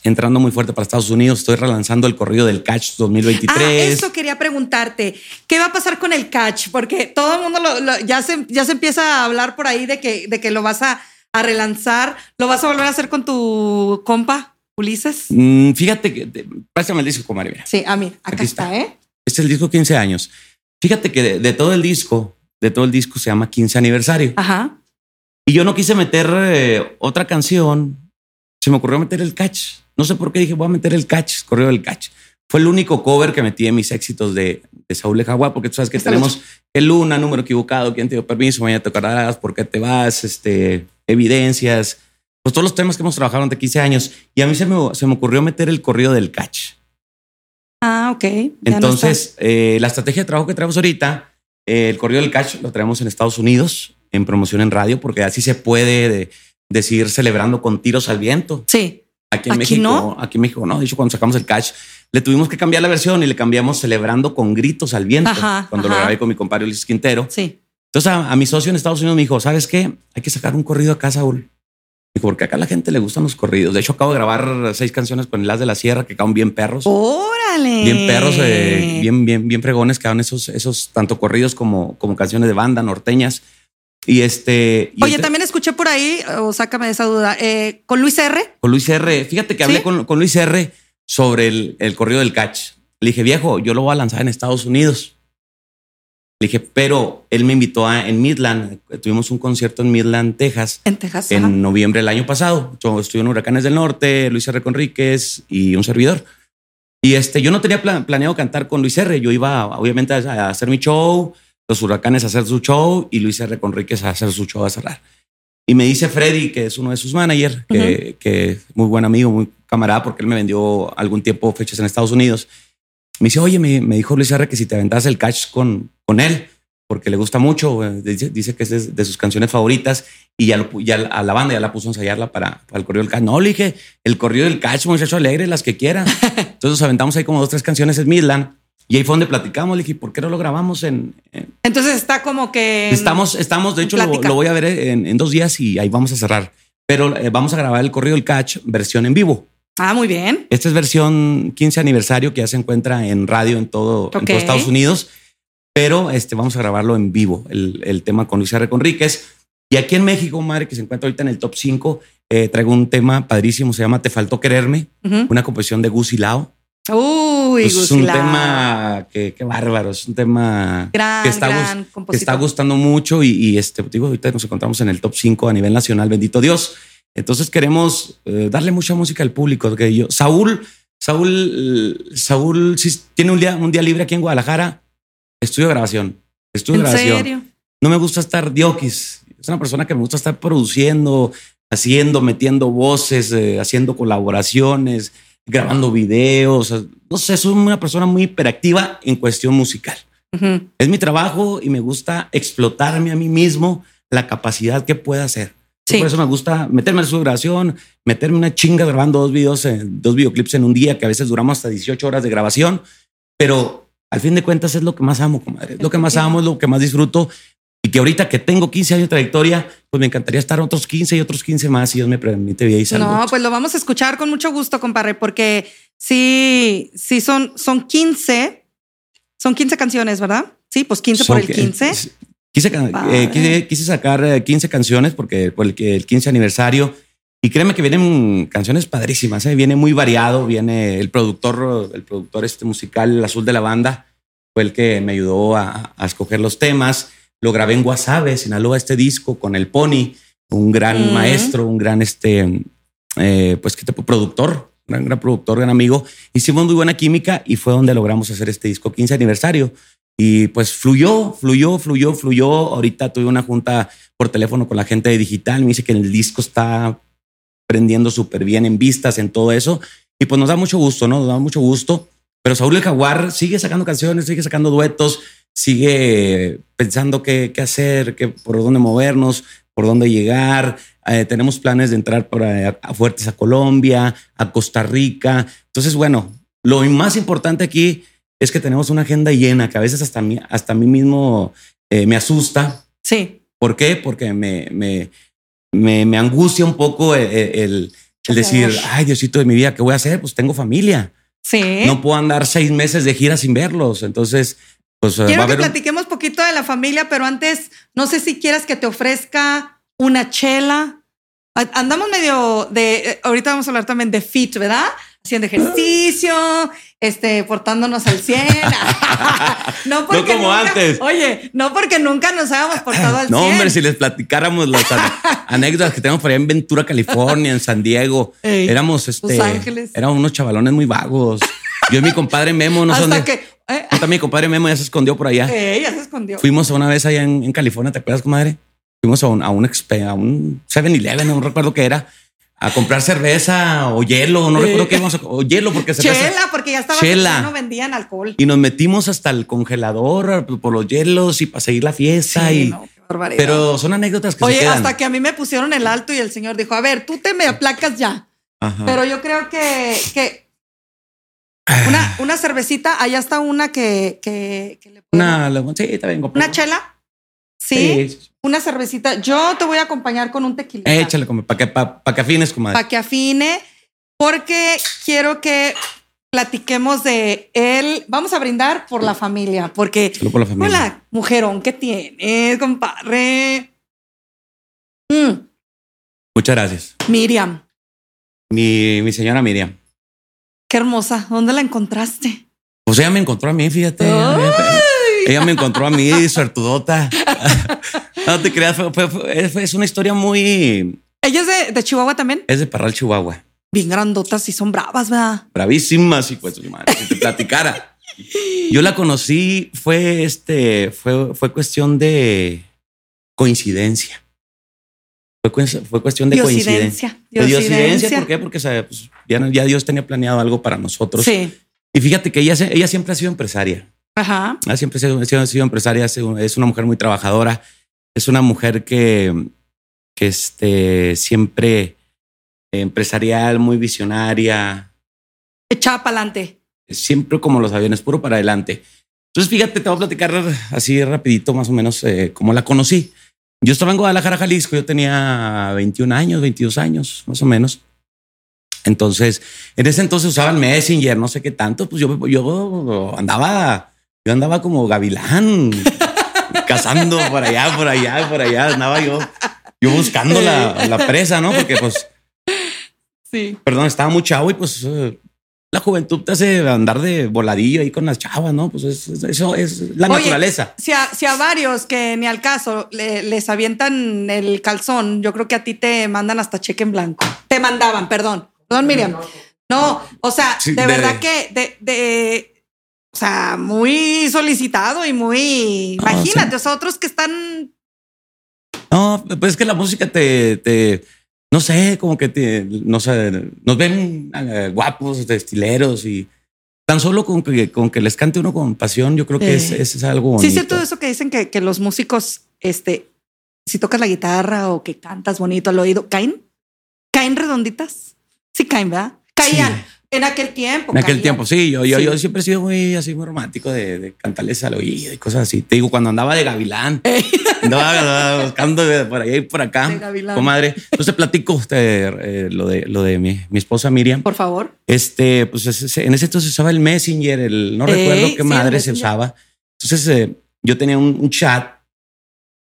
entrando muy fuerte para Estados Unidos. Estoy relanzando el corrido del Catch 2023. Ah, eso quería preguntarte. ¿Qué va a pasar con el Catch? Porque todo el mundo ya, se, ya se empieza a hablar por ahí de que, de que lo vas a, relanzar. ¿Lo vas a volver a hacer con tu compa, Ulises? Mm, fíjate que, pásame el disco, comadre. Sí, a mí, acá está. ¿eh? Este es el disco 15 años. Fíjate que de, todo el disco, de todo el disco se llama 15 aniversario. Ajá. Y yo no quise meter eh, otra canción. Se me ocurrió meter el catch. No sé por qué dije, voy a meter el catch, correo del catch. Fue el único cover que metí en mis éxitos de, de Saúl de Jaguar, porque tú sabes que tenemos el Luna, número equivocado, quién te dio permiso, mañana te tocarás, por qué te vas, este, evidencias, pues todos los temas que hemos trabajado durante 15 años. Y a mí se me, se me ocurrió meter el corrido del catch. Ah, ok. Entonces, eh, la estrategia de trabajo que traemos ahorita, eh, el corrido del catch lo traemos en Estados Unidos, en promoción en radio, porque así se puede decir celebrando con tiros al viento. Sí. Aquí en México, no? aquí en México no. De hecho, cuando sacamos el catch, le tuvimos que cambiar la versión y le cambiamos celebrando con gritos al viento. cuando lo grabé con mi compadre Luis Quintero. Sí. Entonces a, mi socio en Estados Unidos me dijo, ¿sabes qué? Hay que sacar un corrido acá, Saúl. Dijo, porque acá a la gente le gustan los corridos. De hecho, acabo de grabar seis canciones con el Las de la Sierra que quedan bien perros. ¡Órale! Bien perros, eh, bien, bien, bien fregones, quedan esos, esos tanto corridos como, como canciones de banda norteñas. Y este. Oye, también escuché por ahí, o sácame de esa duda, eh, con Luis R. Con Luis R. Fíjate que hablé con, Luis R. sobre el, el corrido del catch. Le dije, viejo, yo lo voy a lanzar en Estados Unidos. Le dije, pero él me invitó a en Midland. Tuvimos un concierto en Midland, Texas. En Texas. En noviembre del año pasado. Yo estuve en Huracanes del Norte, Luis R. Conríquez y un servidor. Y este, yo no tenía planeado cantar con Luis R. Yo iba, obviamente, a, hacer mi show, los huracanes a hacer su show y Luis R. Conríquez a hacer su show a cerrar. Y me dice Freddy, que es uno de sus managers, que, que muy buen amigo, muy camarada, porque él me vendió algún tiempo fechas en Estados Unidos. Me dice, oye, me, me dijo Luis R. que si te aventas el catch con, con él, porque le gusta mucho, dice, dice que es de, sus canciones favoritas y ya, ya, a la banda ya la puso a ensayarla para, para el corrido del catch. No, le dije, el corrido del catch, muchacho alegre, las que quiera. [LAUGHS] Entonces nos aventamos ahí como dos, tres canciones en Midland. Y ahí fue donde platicamos. Le dije, ¿por qué no lo grabamos en. Entonces está como que. Estamos, estamos, de hecho, lo, voy a ver en, en, dos días y ahí vamos a cerrar. Pero eh, vamos a grabar el corrido del catch versión en vivo. Ah, muy bien. Esta es versión 15 aniversario que ya se encuentra en radio en todo, en todo Estados Unidos pero este, vamos a grabarlo en vivo, el, el tema con Luis R. Conríquez. Y aquí en México, madre, que se encuentra ahorita en el top 5, eh, traigo un tema padrísimo, se llama Te faltó quererme, una composición de Gus y Lao. Uy, es un tema que, bárbaro, es un tema que, está, que está gustando mucho y, este, digo, ahorita nos encontramos en el top 5 a nivel nacional, bendito Dios. Entonces queremos eh, darle mucha música al público. Que yo, Saúl, Saúl, Saúl, si tiene un día, un día libre aquí en Guadalajara, estudio grabación. Estudio grabación. No me gusta estar diokis. Es una persona que me gusta estar produciendo, haciendo, metiendo voces, eh, haciendo colaboraciones, grabando videos. No sé, soy una persona muy hiperactiva en cuestión musical. Es mi trabajo y me gusta explotarme a mí mismo la capacidad que pueda hacer. Por eso me gusta meterme en su grabación, meterme una chinga grabando dos videos, dos videoclips en un día, que a veces duramos hasta 18 horas de grabación, pero al fin de cuentas es lo que más amo, comadre. lo que más amo, es lo que más disfruto. Que ahorita que tengo 15 años de trayectoria, pues me encantaría estar otros 15 y otros 15 más si Dios me permite y No, pues lo vamos a escuchar con mucho gusto, compadre, porque sí, sí son, son 15, son 15 canciones, ¿verdad? Sí, pues 15 por el 15. Quise, eh, quise, sacar 15 eh, canciones porque por el, el 15 aniversario y créeme que vienen canciones padrísimas, ¿eh? viene muy variado, viene el productor, el productor este musical, el azul de la banda, fue el que me ayudó a, escoger los temas. Lo grabé en Guasave, Sinaloa, este disco con el Pony, un gran maestro, un gran este, eh, pues qué tipo, productor, gran, gran productor, gran amigo. Hicimos muy buena química y fue donde logramos hacer este disco 15 aniversario. Y pues fluyó, fluyó, fluyó, fluyó. Ahorita tuve una junta por teléfono con la gente de digital. Me dice que el disco está prendiendo súper bien en vistas, en todo eso. Y pues nos da mucho gusto, ¿no? Nos da mucho gusto. Pero Saúl el Jaguar sigue sacando canciones, sigue sacando duetos, sigue pensando qué, qué hacer, qué, por dónde movernos, por dónde llegar. Eh, tenemos planes de entrar por a, Fuertes a Colombia, a Costa Rica. Entonces, bueno, lo más importante aquí es que tenemos una agenda llena que a veces hasta mí, hasta a mí mismo eh, me asusta. Sí. ¿Por qué? Porque me, me, me, angustia un poco el, decir, ay Diosito de mi vida, ¿qué voy a hacer? Pues tengo familia. Sí. No puedo andar seis meses de gira sin verlos. Entonces, pues quiero va a que platiquemos un... poquito de la familia, pero antes, no sé si quieras que te ofrezca una chela. Andamos medio de, eh, ahorita vamos a hablar también de fit, ¿verdad? haciendo ejercicio, este, portándonos al 100. [LAUGHS] no, porque como antes. Oye, no porque nunca nos habíamos portado al 100. No, hombre, si les platicáramos las [LAUGHS] anécdotas que tenemos por allá en Ventura, California, en San Diego. éramos, este, Los Ángeles. Éramos unos chavalones muy vagos. Yo y mi compadre Memo no Hasta que, eh. También mi compadre Memo ya se escondió por allá. Eh, ya se escondió. Fuimos una vez allá en, California, ¿te acuerdas, comadre? Fuimos a un, a un, a un 7-Eleven, no recuerdo qué era a comprar cerveza o hielo, no recuerdo qué íbamos a o hielo porque cerveza. Chela, porque ya estaba Chela. no vendían alcohol. Y nos metimos hasta el congelador por los hielos y para seguir la fiesta y no, qué barbaridad. Pero son anécdotas que Oye, se hasta que a mí me pusieron el alto y el señor dijo, "A ver, tú te me aplacas ya." Pero yo creo que que una, una cervecita, allá está una que, que, le Una, sí, está bien, ¿Una chela? sí una cervecita. Yo te voy a acompañar con un tequila. Échale, para que, pa, que afines, comadre. Para que afine, porque quiero que platiquemos de él. Vamos a brindar por la familia, porque. Solo por la familia. Hola, mujerón, ¿qué tienes, compadre? Mm. Muchas gracias. Miriam. Mi, mi señora Miriam. Qué hermosa. ¿Dónde la encontraste? Pues ella me encontró a mí, fíjate. Ella me encontró a mí, [LAUGHS] suertudota. [LAUGHS] No te creas, fue, es una historia muy. ¿Ella es de, Chihuahua también? Es de Parral, Chihuahua. bien grandotas y son bravas, ¿verdad? Bravísimas y pues, madre, si te platicara. Yo la conocí, fue este, fue, fue cuestión de coincidencia. Fue, fue cuestión de coincidencia. Diosidencia. ¿Por qué? Porque pues, ya, ya, Dios tenía planeado algo para nosotros. Sí. Y fíjate que ella, ella siempre ha sido empresaria. Ajá. Ella siempre ha sido, ha sido empresaria, es una mujer muy trabajadora, es una mujer que, que este, siempre empresarial, muy visionaria. Echaba para adelante. Siempre como los aviones, puro para adelante. Entonces, fíjate, te voy a platicar así rapidito, más o menos, eh, cómo la conocí. Yo estaba en Guadalajara, Jalisco, yo tenía 21 años, 22 años, más o menos. Entonces, en ese entonces usaba el Messenger, no sé qué tanto, pues yo, yo andaba, yo andaba como gavilán, [LAUGHS] cazando por allá, por allá, por allá, andaba yo, yo buscando la, la presa, ¿no? Porque pues Sí. Perdón, estaba muy chavo y pues la juventud te hace andar de voladillo ahí con las chavas, ¿no? Pues eso es la naturaleza. Si a, si a, varios que ni al caso les avientan el calzón, yo creo que a ti te mandan hasta cheque en blanco. Te mandaban, perdón. Perdón, Miriam. No, o sea, de, verdad que de, de, o sea, muy solicitado y muy. Imagínate, o otros que están. No, pues es que la música te, te no sé, como que no sé, nos ven eh, guapos, estileros y tan solo con que, con que les cante uno con pasión, yo creo que es, es, algo bonito. Sí, es cierto eso que dicen que, que los músicos, este, si tocas la guitarra o que cantas bonito al oído, ¿caen? ¿Caen redonditas? Sí caen, ¿verdad? Caían. En aquel tiempo. En aquel tiempo, sí. Yo, yo, siempre he sido muy así, muy romántico de, de, cantarles al oído y cosas así. Te digo, cuando andaba de gavilán, [LAUGHS] andaba, buscando por allá y por acá. Comadre. Entonces platico usted eh, lo de, lo de mi, mi, esposa Miriam. Por favor. Este, pues en ese entonces usaba el Messenger, el, no recuerdo qué madre se usaba. Entonces eh, yo tenía un, chat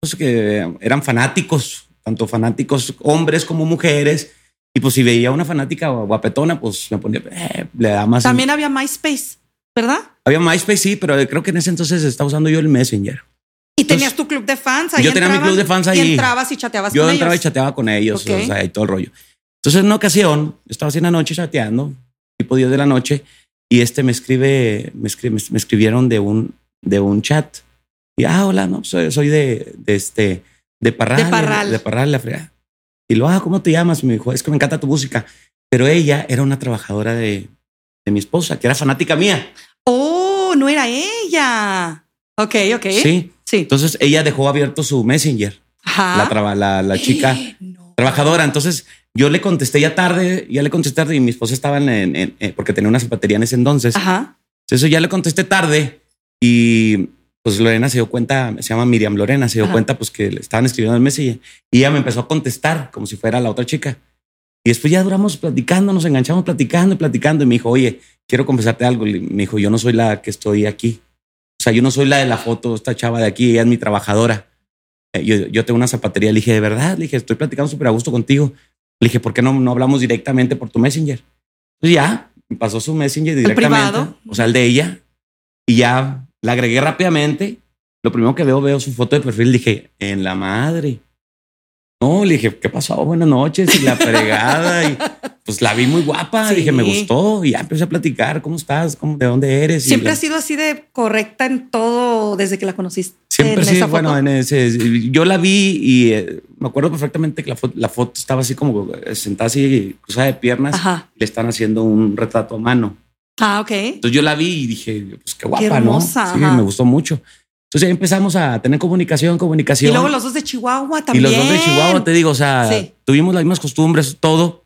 pues, que eran fanáticos, tanto fanáticos hombres como mujeres y pues si veía una fanática guapetona, pues me ponía, eh, le da más. También había MySpace, ¿verdad? Había MySpace, sí, pero creo que en ese entonces estaba usando yo el Messenger. Tenías tu club de fans ahí. Yo tenía mi club de fans ahí. Y entrabas y chateabas yo con ellos. Yo entraba y chateaba con ellos, o sea, y todo el rollo. Entonces, en una ocasión, estaba así en la noche chateando, tipo 10 de la noche, y este me escribe, me, escribe, me escribieron de un, de un chat. Y, ah, hola, no, soy, soy de, de este, de Parral. De Parral. De Parral, la fregada. Y lo, ah, ¿cómo te llamas? Me dijo, es que me encanta tu música. Pero ella era una trabajadora de, de mi esposa, que era fanática mía. Oh, no era ella. Ok, ok. Sí. Sí. Entonces ella dejó abierto su Messenger. Ajá. La, la, la [GASPS] chica trabajadora. Entonces yo le contesté ya tarde, ya le contesté tarde y mi esposa estaba en, en, porque tenía una zapatería en ese entonces. Ajá. Entonces ya le contesté tarde y pues Lorena se dio cuenta, se llama Miriam Lorena, se dio cuenta pues que le estaban escribiendo el Messenger y ella me empezó a contestar como si fuera la otra chica. Y después ya duramos platicando, nos enganchamos platicando y platicando. Y me dijo, oye, quiero confesarte algo. Y me dijo, yo no soy la que estoy aquí. O sea, yo no soy la de la foto, esta chava de aquí, ella es mi trabajadora. Eh, yo, yo tengo una zapatería. Le dije, de verdad, le dije, estoy platicando súper a gusto contigo. Le dije, ¿por qué no, no hablamos directamente por tu Messenger? Pues ya, pasó su Messenger directamente. O sea, el de ella. Y ya la agregué rápidamente. Lo primero que veo, veo su foto de perfil. Dije, en la madre. No, le dije, ¿qué pasó? Buenas noches. Y la fregada. y pues la vi muy guapa. Dije, me gustó. Y ya empecé a platicar. ¿Cómo estás? ¿Cómo, ¿De dónde eres? Siempre ha sido así de correcta en todo desde que la conociste. Siempre sí. Bueno, en ese, yo la vi y eh, me acuerdo perfectamente que la foto, estaba así como eh, sentada así, cruzada de piernas. Le están haciendo un retrato a mano. Ah, ok. Entonces yo la vi y dije, pues qué guapa, ¿no? Sí, me gustó mucho. Entonces ahí empezamos a tener comunicación, comunicación. Y luego los dos de Chihuahua también. Y los dos de Chihuahua, te digo, o sea, tuvimos las mismas costumbres, todo.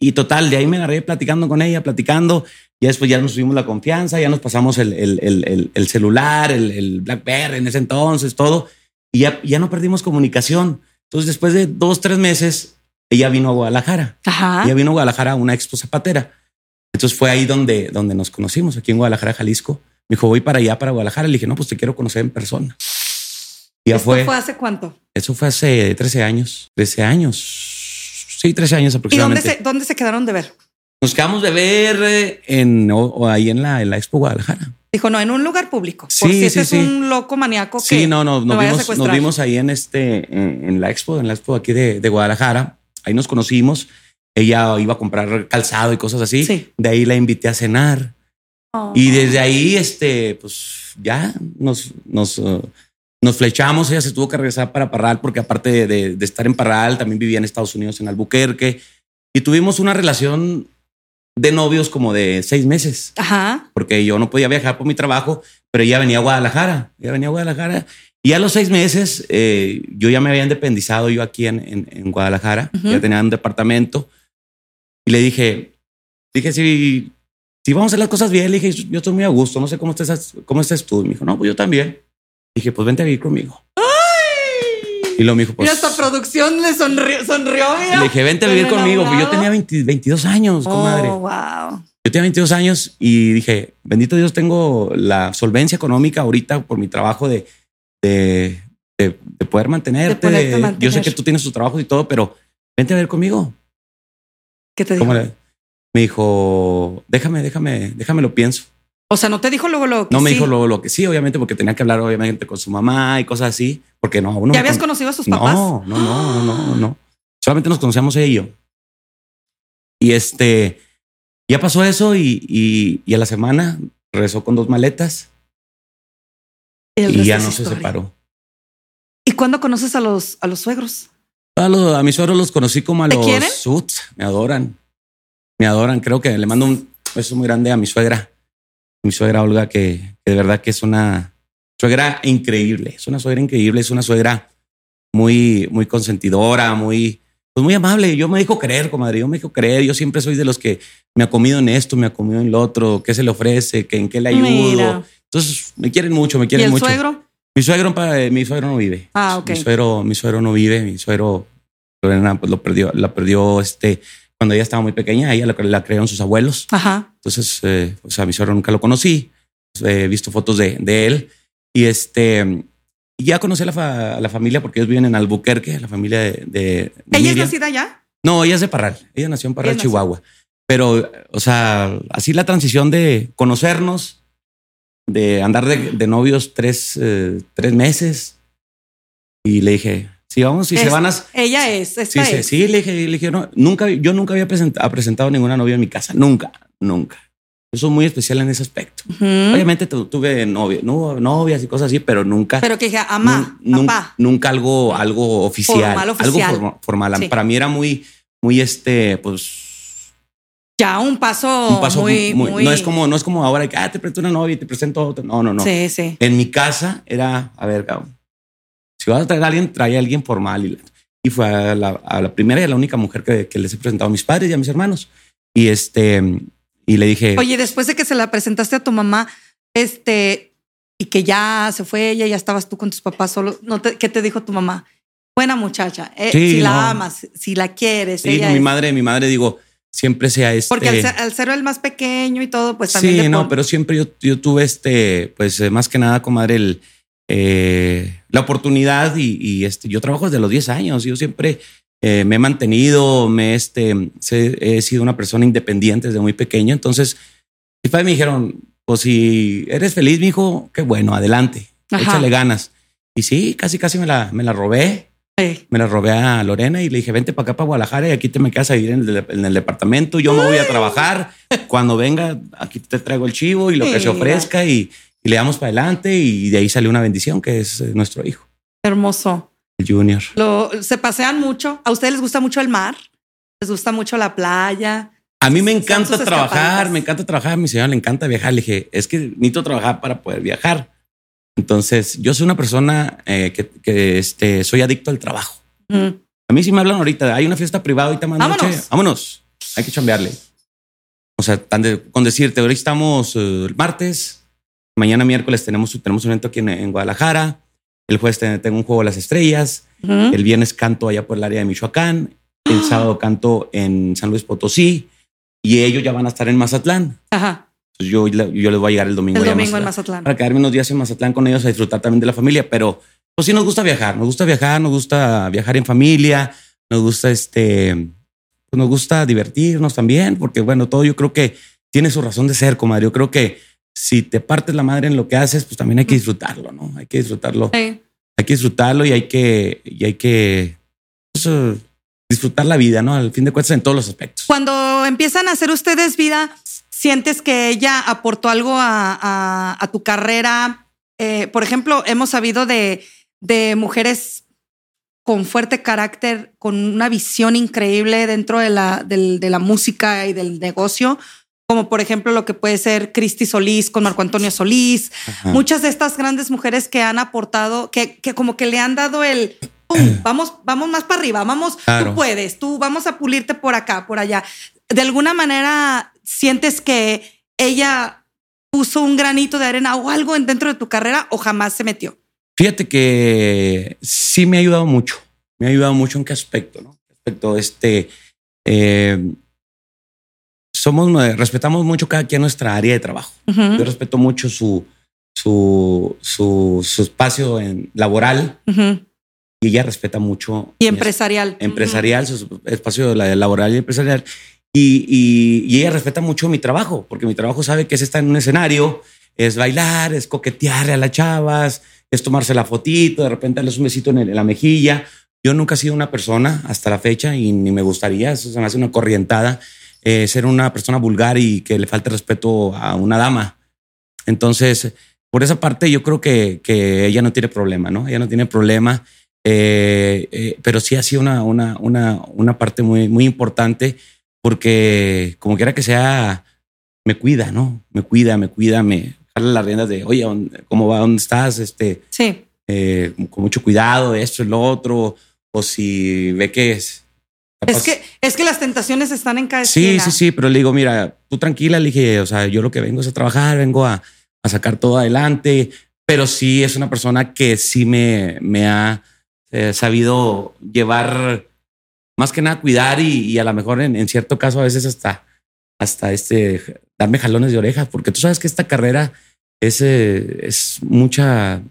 Y total, de ahí me agarré platicando con ella, platicando. Y después ya nos tuvimos la confianza, ya nos pasamos el, el, el, el celular, el, Blackberry en ese entonces, todo. Y ya, ya no perdimos comunicación. Entonces después de dos, tres meses, ella vino a Guadalajara. Ajá. Ella vino a Guadalajara a una expo zapatera. Entonces fue ahí donde, donde nos conocimos, aquí en Guadalajara, Jalisco. Me dijo, voy para allá, para Guadalajara. Le dije, no, pues te quiero conocer en persona. Y ya fue, fue hace cuánto? Eso fue hace 13 años. 13 años. Sí, 13 años aproximadamente. ¿Y dónde se, dónde se quedaron de ver? Nos quedamos de ver eh, en, o, ahí en la, en la Expo Guadalajara. Dijo, no, en un lugar público. Sí, si sí, este es un loco maníaco que Sí, no, no, nos, vimos, nos vimos ahí en, este, en, la Expo, en la Expo aquí de, de Guadalajara. Ahí nos conocimos ella iba a comprar calzado y cosas así. De ahí la invité a cenar. Y desde ahí, este, pues ya nos, nos, uh, nos flechamos. Ella se tuvo que regresar para Parral porque aparte de, de, estar en Parral, también vivía en Estados Unidos, en Albuquerque. Y tuvimos una relación de novios como de seis meses. Ajá. Porque yo no podía viajar por mi trabajo, pero ella venía a Guadalajara. Ella venía a Guadalajara. Y a los seis meses, eh, yo ya me había independizado yo aquí en, en, Guadalajara. Ya tenía un departamento. Y le dije, dije, si, si vamos a hacer las cosas bien, le dije, yo estoy muy a gusto, no sé cómo estás, cómo estás tú. Y me dijo, no, pues yo también. Dije, pues vente a vivir conmigo. Y lo me dijo, pues. Y esta producción le sonrió, sonrió Le dije, vente a vivir conmigo. Pues yo tenía 22 años, comadre. Oh, wow. Yo tenía 22 años y dije, bendito Dios, tengo la solvencia económica ahorita por mi trabajo de, de, de, poder mantenerte. mantener. Yo sé que tú tienes tus trabajos y todo, pero vente a vivir conmigo. ¿Qué te dijo? Me dijo, déjame, déjame, déjame lo pienso. O sea, no te dijo luego lo que No me dijo luego lo que sí, obviamente, porque tenía que hablar obviamente con su mamá y cosas así, porque no. Uno ¿Ya habías conocido a sus papás? No, no, no, no, no. Solamente nos conocíamos ella y yo. Y este, ya pasó eso y, y, a la semana regresó con dos maletas y ya no se separó. ¿Y cuándo conoces a los, a los suegros? A, los, a mis suegros los conocí como a los suits. Me adoran. Me adoran. Creo que le mando un beso muy grande a mi suegra mi suegra Olga, que, de verdad que es una suegra increíble, es una suegra increíble, es una suegra muy, muy consentidora, muy, pues muy amable. Yo me dijo creer, comadre, yo me dijo creer. Yo siempre soy de los que me ha comido en esto, me ha comido en lo otro, qué se le ofrece, que en qué le ayudo. Entonces me quieren mucho, me quieren ¿Y el mucho. suegro? Mi suegro, mi suegro no vive. Ah, ok. Mi suegro, mi suegro no vive, mi suegro pues lo perdió, la perdió este cuando ella estaba muy pequeña, ella la, la crearon sus abuelos. Ajá. Entonces, eh, o sea, mi suegro nunca lo conocí. He visto fotos de, de él y este, ya conocí a la, la, familia porque ellos viven en Albuquerque, la familia de. de, ¿Ella es nacida allá? No, ella es de Parral. Ella nació en Parral, Chihuahua. Pero, o sea, así la transición de conocernos, de andar de, de novios tres, eh, tres meses. Y le dije, si vamos, si se van a. Ella es, sí, sí, le dije, le dije, no, nunca, yo nunca había presentado, presentado ninguna novia en mi casa, nunca, nunca. Yo soy muy especial en ese aspecto. Obviamente tuve novia, no, novias y cosas así, pero nunca. Pero que dije, ama, papá. Nunca algo, algo oficial, algo formal. Para mí era muy, muy este, pues. Ya un paso, un paso muy, No es como, no es como ahora que ah, te presento una novia y te presento otra. No, no, no. Sí, sí. En mi casa era, a ver, cabrón si vas a traer a alguien, trae a alguien formal. Y, y fue a la, primera y a la única mujer que, les he presentado a mis padres y a mis hermanos. Y este, y le dije. Oye, después de que se la presentaste a tu mamá, este, y que ya se fue ella, ya estabas tú con tus papás solo, ¿no ¿qué te dijo tu mamá? Buena muchacha, eh, si la amas, si la quieres. Sí, mi madre, mi madre, digo, siempre sea este. Porque al ser, el más pequeño y todo, pues también. Sí, no, pero siempre yo, yo tuve este, pues eh, más que nada, comadre, el, eh, la oportunidad y, este, yo trabajo desde los 10 años. Yo siempre eh, me he mantenido, me este, he sido una persona independiente desde muy pequeño. Entonces, mis padres me dijeron, pues si eres feliz, mi hijo, qué bueno, adelante, échale ganas. Y sí, casi, casi me la, me la robé. Me la robé a Lorena y le dije, vente para acá, para Guadalajara y aquí te me quedas a vivir en el, departamento. Yo me voy a trabajar. Cuando venga, aquí te traigo el chivo y lo que se ofrezca y, y le damos para adelante y de ahí sale una bendición que es eh, nuestro hijo. Hermoso. El Junior. Lo, se pasean mucho. ¿A ustedes les gusta mucho el mar? ¿Les gusta mucho la playa? A mí me encanta trabajar, me encanta trabajar. A mi señora le encanta viajar. Le dije, es que necesito trabajar para poder viajar. Entonces, yo soy una persona eh, que, este, soy adicto al trabajo. Mm. A mí si me hablan ahorita, hay una fiesta privada ahorita más Vámonos. Vámonos. Hay que chambearle. O sea, con decirte, ahorita estamos eh, el martes, Mañana miércoles tenemos, tenemos un evento aquí en, Guadalajara. El jueves tengo un juego de las estrellas. El viernes canto allá por el área de Michoacán. El sábado canto en San Luis Potosí. Y ellos ya van a estar en Mazatlán. Ajá. yo, yo les voy a llegar el domingo. El domingo en Mazatlán. Para quedarme unos días en Mazatlán con ellos a disfrutar también de la familia. Pero pues sí nos gusta viajar. Nos gusta viajar, nos gusta viajar en familia. Nos gusta este... Pues nos gusta divertirnos también. Porque bueno, todo yo creo que tiene su razón de ser, comadre. Yo creo que si te partes la madre en lo que haces, pues también hay que disfrutarlo, ¿no? Hay que disfrutarlo. Hay que disfrutarlo y hay que, y hay que, pues, eh, disfrutar la vida, ¿no? Al fin de cuentas, en todos los aspectos. Cuando empiezan a hacer ustedes vida, ¿sientes que ella aportó algo a, tu carrera? Eh, por ejemplo, hemos sabido de, de mujeres con fuerte carácter, con una visión increíble dentro de la, de la música y del negocio, como por ejemplo lo que puede ser Cristi Solís con Marco Antonio Solís, muchas de estas grandes mujeres que han aportado, que, que como que le han dado el, [CLEARS THROAT] vamos, vamos más para arriba, vamos, tú puedes, tú vamos a pulirte por acá, por allá. De alguna manera sientes que ella puso un granito de arena o algo dentro de tu carrera o jamás se metió. Fíjate que sí me ha ayudado mucho. Me ha ayudado mucho en qué aspecto, ¿no? Respecto a este. Eh, somos, respetamos mucho cada quien nuestra área de trabajo. Yo respeto mucho su, su, su, espacio en, laboral y ella respeta mucho. Y empresarial. Empresarial, su espacio laboral y empresarial. Y, y, ella respeta mucho mi trabajo, porque mi trabajo sabe que es estar en un escenario, es bailar, es coquetearle a las chavas, es tomarse la fotito, de repente darles un besito en, la mejilla. Yo nunca he sido una persona hasta la fecha y ni me gustaría, eso se me hace una corrientada, eh, ser una persona vulgar y que le falte respeto a una dama. Entonces, por esa parte yo creo que, que ella no tiene problema, ¿no? Ella no tiene problema, eh, eh, pero sí ha sido una, una, una, una parte muy, muy importante porque como quiera que sea, me cuida, ¿no? Me cuida, me cuida, me, darle las riendas de, oye, ¿cómo va? ¿Dónde estás? Este, sí. Eh, con mucho cuidado, esto y lo otro, o si ve que es. Es que, es que las tentaciones están en cada Sí, sí, sí, pero le digo, mira, tú tranquila, le dije, o sea, yo lo que vengo es a trabajar, vengo a, a sacar todo adelante, pero sí es una persona que sí me, me ha eh, sabido llevar, más que nada cuidar y, a lo mejor en, en, cierto caso a veces hasta, hasta este, darme jalones de orejas, porque tú sabes que esta carrera es, eh, es mucha,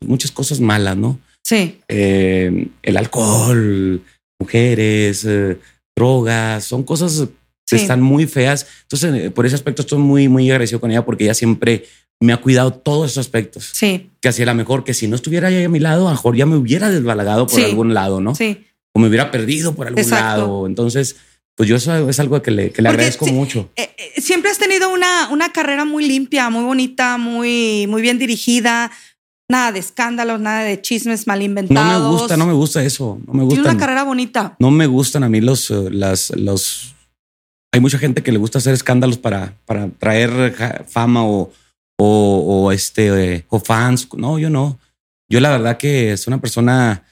muchas cosas malas, ¿no? Sí. Eh, el alcohol, mujeres, eh, drogas, son cosas que están muy feas. Entonces, por ese aspecto estoy muy, muy agradecido con ella porque ella siempre me ha cuidado todos esos aspectos. Sí. Que hacía la mejor que si no estuviera ahí a mi lado, a lo mejor ya me hubiera desbalagado por algún lado, ¿no? Sí. O me hubiera perdido por algún lado. Entonces, pues yo eso es algo que le, que le agradezco mucho. Eh, eh, siempre has tenido una, una carrera muy limpia, muy bonita, muy, muy bien dirigida. Nada de escándalos, nada de chismes mal inventados. No me gusta, no me gusta eso. No me gusta. Tiene una carrera bonita. No me gustan a mí los, eh, las, los. Hay mucha gente que le gusta hacer escándalos para, para traer fama o, o, o este, o fans. No, yo no. Yo la verdad que es una persona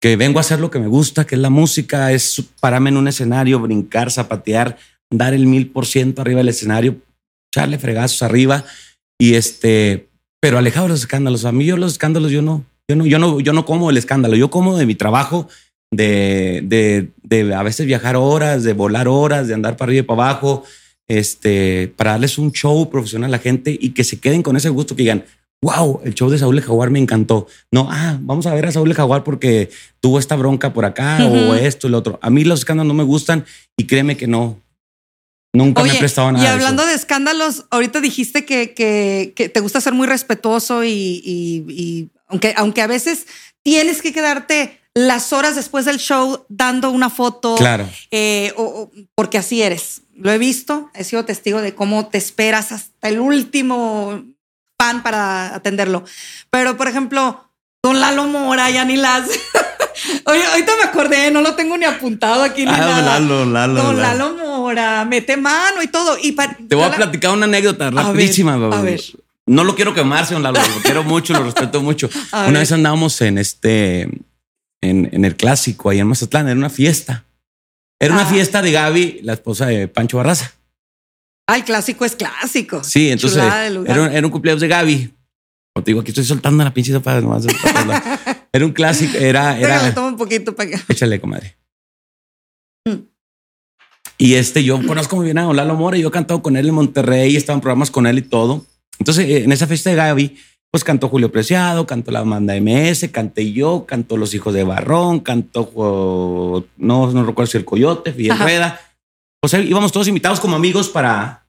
que vengo a hacer lo que me gusta, que es la música, es pararme en un escenario, brincar, zapatear, dar el mil por ciento arriba del escenario, echarle fregazos arriba y este, pero alejado de los escándalos. A mí yo los escándalos yo no, yo no, yo no, yo no como el escándalo, yo como de mi trabajo, de, de, de a veces viajar horas, de volar horas, de andar para arriba y para abajo, este, para darles un show profesional a la gente y que se queden con ese gusto que digan, wow, el show de Saúl de Jaguar me encantó. No, ah, vamos a ver a Saúl Jaguar porque tuvo esta bronca por acá o esto lo otro. A mí los escándalos no me gustan y créeme que no. Nunca me he prestado nada. Y hablando de, escándalos, ahorita dijiste que, que, te gusta ser muy respetuoso y, aunque, aunque a veces tienes que quedarte las horas después del show dando una foto. Claro. Eh, porque así eres. Lo he visto, he sido testigo de cómo te esperas hasta el último pan para atenderlo. Pero, por ejemplo, Don Lalo Mora ya ni las. Oye, ahorita me acordé, no lo tengo ni apuntado aquí. Ni ah, nada. Lalo, Lalo. Don Lalo Mora, mete mano y todo. Y Te voy a platicar una anécdota rapidísima. A ver, No lo quiero quemarse, don Lalo, lo quiero mucho, lo respeto mucho. [LAUGHS] una vez andábamos en este, en, en, el clásico, ahí en Mazatlán, era una fiesta. Era una ah. fiesta de Gaby, la esposa de Pancho Barraza. Ah, el clásico es clásico. Sí, entonces era un, cumpleaños de Gaby. Como te digo, aquí estoy soltando la pinche para nomás. [LAUGHS] era un clásico, era. era toma un poquito para acá. Échale, comadre. Mm. Y este, yo conozco muy bien a Lalo Mora. Yo he cantado con él en Monterrey, estaba en programas con él y todo. Entonces, eh, en esa fiesta de Gaby, pues cantó Julio Preciado, cantó la banda MS, canté yo, cantó Los Hijos de Barrón, cantó, no, no recuerdo si el Coyote, Fidel Rueda. O sea, íbamos todos invitados como amigos para,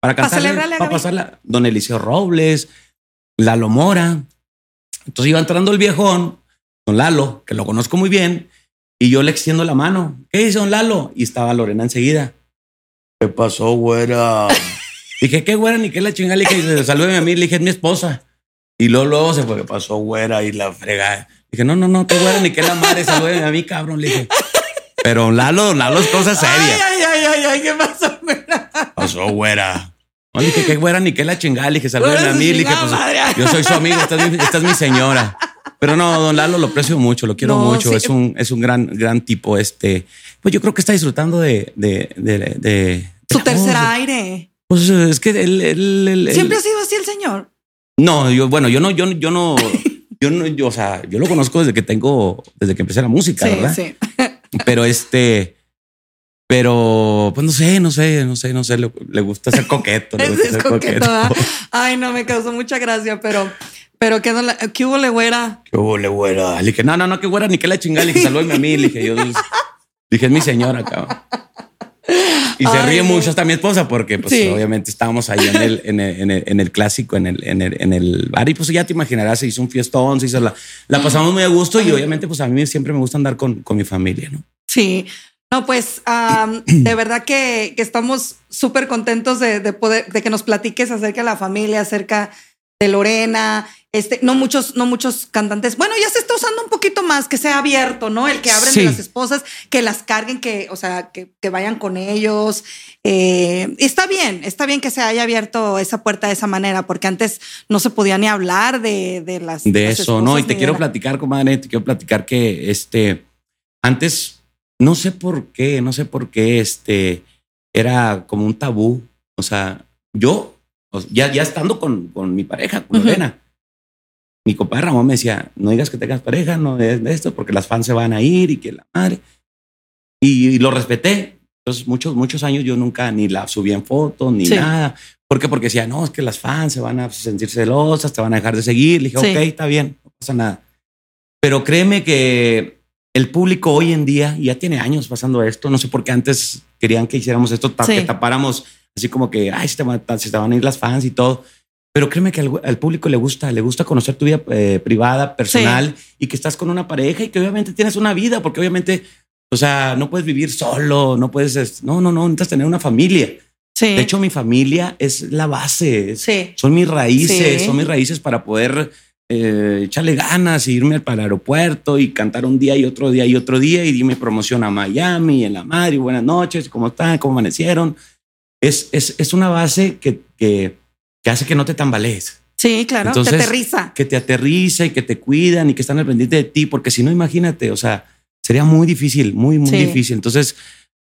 para cantarle, para pasarla. Don Eliseo Robles, Lalo Mora. Entonces iba entrando el viejón, don Lalo, que lo conozco muy bien, Y yo le extiendo la mano. ¿Qué dice don Lalo? Y estaba Lorena enseguida. ¿Qué pasó, güera? [LAUGHS] dije, ¿qué güera? Ni qué la chingada. Le dije, salúdeme a mí. Le dije, es mi esposa. Y luego, luego se fue, ¿qué pasó, güera? Y la frega. Dije, no, no, no, qué güera, ni qué la madre. Salúdeme a mí, cabrón. Le dije, pero Lalo, Lalo es cosa seria. Ay, ay, ay, ay, ¿qué pasó, güera? Pasó, güera. No, dije, qué güera, ni qué la chingada. Dije, salúdeme a mí. Le dije, pues, yo soy su amigo, esta es mi señora. Pero no, don Lalo lo aprecio mucho, lo quiero mucho. Es un, es un gran, gran tipo. Este, pues yo creo que está disfrutando de, de, de, su tercer aire. Pues es que él, siempre ha sido así el señor. No, yo, bueno, yo no, yo, yo no, [LAUGHS] yo no, yo, o sea, yo lo conozco desde que tengo, desde que empecé la música, ¿verdad? Sí. Pero este, pero pues no sé, no sé, no sé, no sé, le, gusta ser coqueto. Le [LAUGHS] gusta ser coqueto. [LAUGHS] Ay, no, me causó mucha gracia, pero pero qué, ¿qué hubo le güera? ¿Qué hubo le güera? Le dije, no, no, no, qué güera, ni qué la chingada. Le dije, salúdeme a mí. Le dije, yo dije, es mi señora, cabrón. Y se ríe mucho hasta mi esposa porque, pues, obviamente estábamos ahí en el, en el, en el, clásico, en el, en, el, en el bar. Y pues ya te imaginarás, se hizo un fiestón, se hizo la, la pasamos muy a gusto. Y obviamente, pues a mí siempre me gusta andar con, con mi familia, ¿no? Sí. No, pues [CLEARS THROAT] de verdad que, que estamos súper contentos de, de, poder, de que nos platiques acerca de la familia, acerca de Lorena, este, no muchos, no muchos cantantes. Bueno, ya se está usando un poquito más, que sea abierto, ¿no? El que abren de las esposas, que las carguen, que, o sea, que, vayan con ellos. Eh, está bien, está bien que se haya abierto esa puerta de esa manera, porque antes no se podía ni hablar de, de las. De eso, no. Y te quiero platicar, comadre, te quiero platicar que este, antes, no sé por qué, no sé por qué, este, era como un tabú. O sea, yo ya, ya estando con, con mi pareja, con Lorena, mi compadre Ramón me decía, no digas que tengas pareja, no es de esto, porque las fans se van a ir y que la madre. Y, lo respeté. Entonces, muchos, muchos años yo nunca ni la subí en fotos ni nada. ¿Por qué? Porque decía, no, es que las fans se van a sentir celosas, te van a dejar de seguir. Le dije, ok, está bien, no pasa nada. Pero créeme que el público hoy en día, ya tiene años pasando esto, no sé por qué antes querían que hiciéramos esto, que tapáramos así como que, ay, se te, van, se te van a ir las fans y todo. Pero créeme que al, público le gusta, le gusta conocer tu vida eh, privada, personal y que estás con una pareja y que obviamente tienes una vida, porque obviamente, o sea, no puedes vivir solo, no puedes, no, no, no, necesitas tener una familia. Sí. De hecho, mi familia es la base, sí. son mis raíces, son mis raíces para poder eh, echarle ganas, e irme para el aeropuerto y cantar un día y otro día y otro día y irme promoción a Miami, en la madre, buenas noches, ¿cómo están? ¿Cómo amanecieron? es, es, es una base que, que, que, hace que no te tambalees. Sí, claro, te aterriza. Que te aterriza y que te cuidan y que están al pendiente de ti, porque si no, imagínate, o sea, sería muy difícil, muy, muy difícil. Entonces,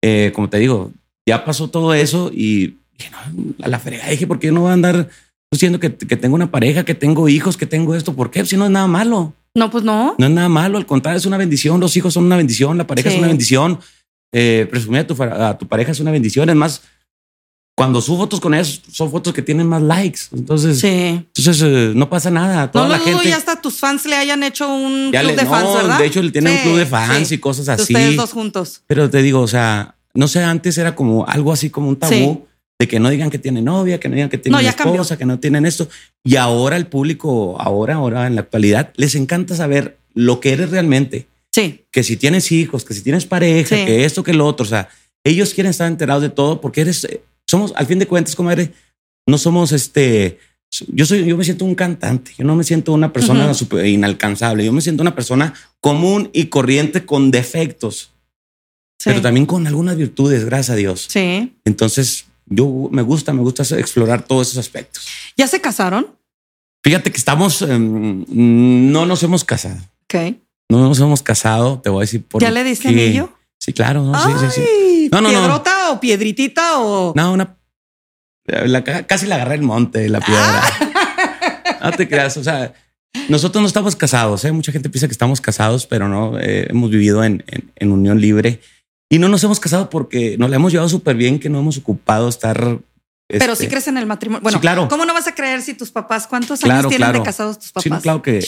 eh, como te digo, ya pasó todo eso y dije, no, a la fregada dije, ¿por qué no voy a andar diciendo que, que, tengo una pareja, que tengo hijos, que tengo esto? ¿Por qué? Si no es nada malo. No, pues no. No es nada malo, al contrario, es una bendición. Los hijos son una bendición, la pareja es una bendición. Eh, presumir a tu, a tu pareja es una bendición. Es más, cuando subo fotos con ellos, son fotos que tienen más likes. Entonces, sí. entonces eh, no pasa nada. Toda no, la gente. ya hasta tus fans le hayan hecho un club de fans, ¿verdad? De hecho, le tienen un club de fans y cosas así. Ustedes dos juntos. Pero te digo, o sea, no sé, antes era como algo así como un tabú de que no digan que tienen novia, que no digan que tienen esposa, que no tienen esto. Y ahora el público, ahora, ahora en la actualidad, les encanta saber lo que eres realmente. Sí. Que si tienes hijos, que si tienes pareja, que esto, que lo otro. O sea, ellos quieren estar enterados de todo porque eres somos, al fin de cuentas, comadre, no somos este. Yo soy, yo me siento un cantante. Yo no me siento una persona super inalcanzable. Yo me siento una persona común y corriente con defectos, pero también con algunas virtudes, gracias a Dios. Sí. Entonces, yo me gusta, me gusta explorar todos esos aspectos. ¿Ya se casaron? Fíjate que estamos, em, no nos hemos casado. Ok. No nos hemos casado, te voy a decir por ¿Ya le diste anillo? Sí, claro. sí, sí, sí. No, no, ¿Piedrota o piedritita o...? No, una... casi la agarré el monte, la piedra. [LAUGHS] no te creas, o sea, nosotros no estamos casados, ¿eh? Mucha gente piensa que estamos casados, pero no, eh, hemos vivido en, en, unión libre. Y no nos hemos casado porque nos la hemos llevado súper bien, que no hemos ocupado estar... Pero si este, crees en el matrimonio. Bueno, claro. ¿cómo no vas a creer si tus papás, cuántos años tienen de casados tus papás? Sí, claro que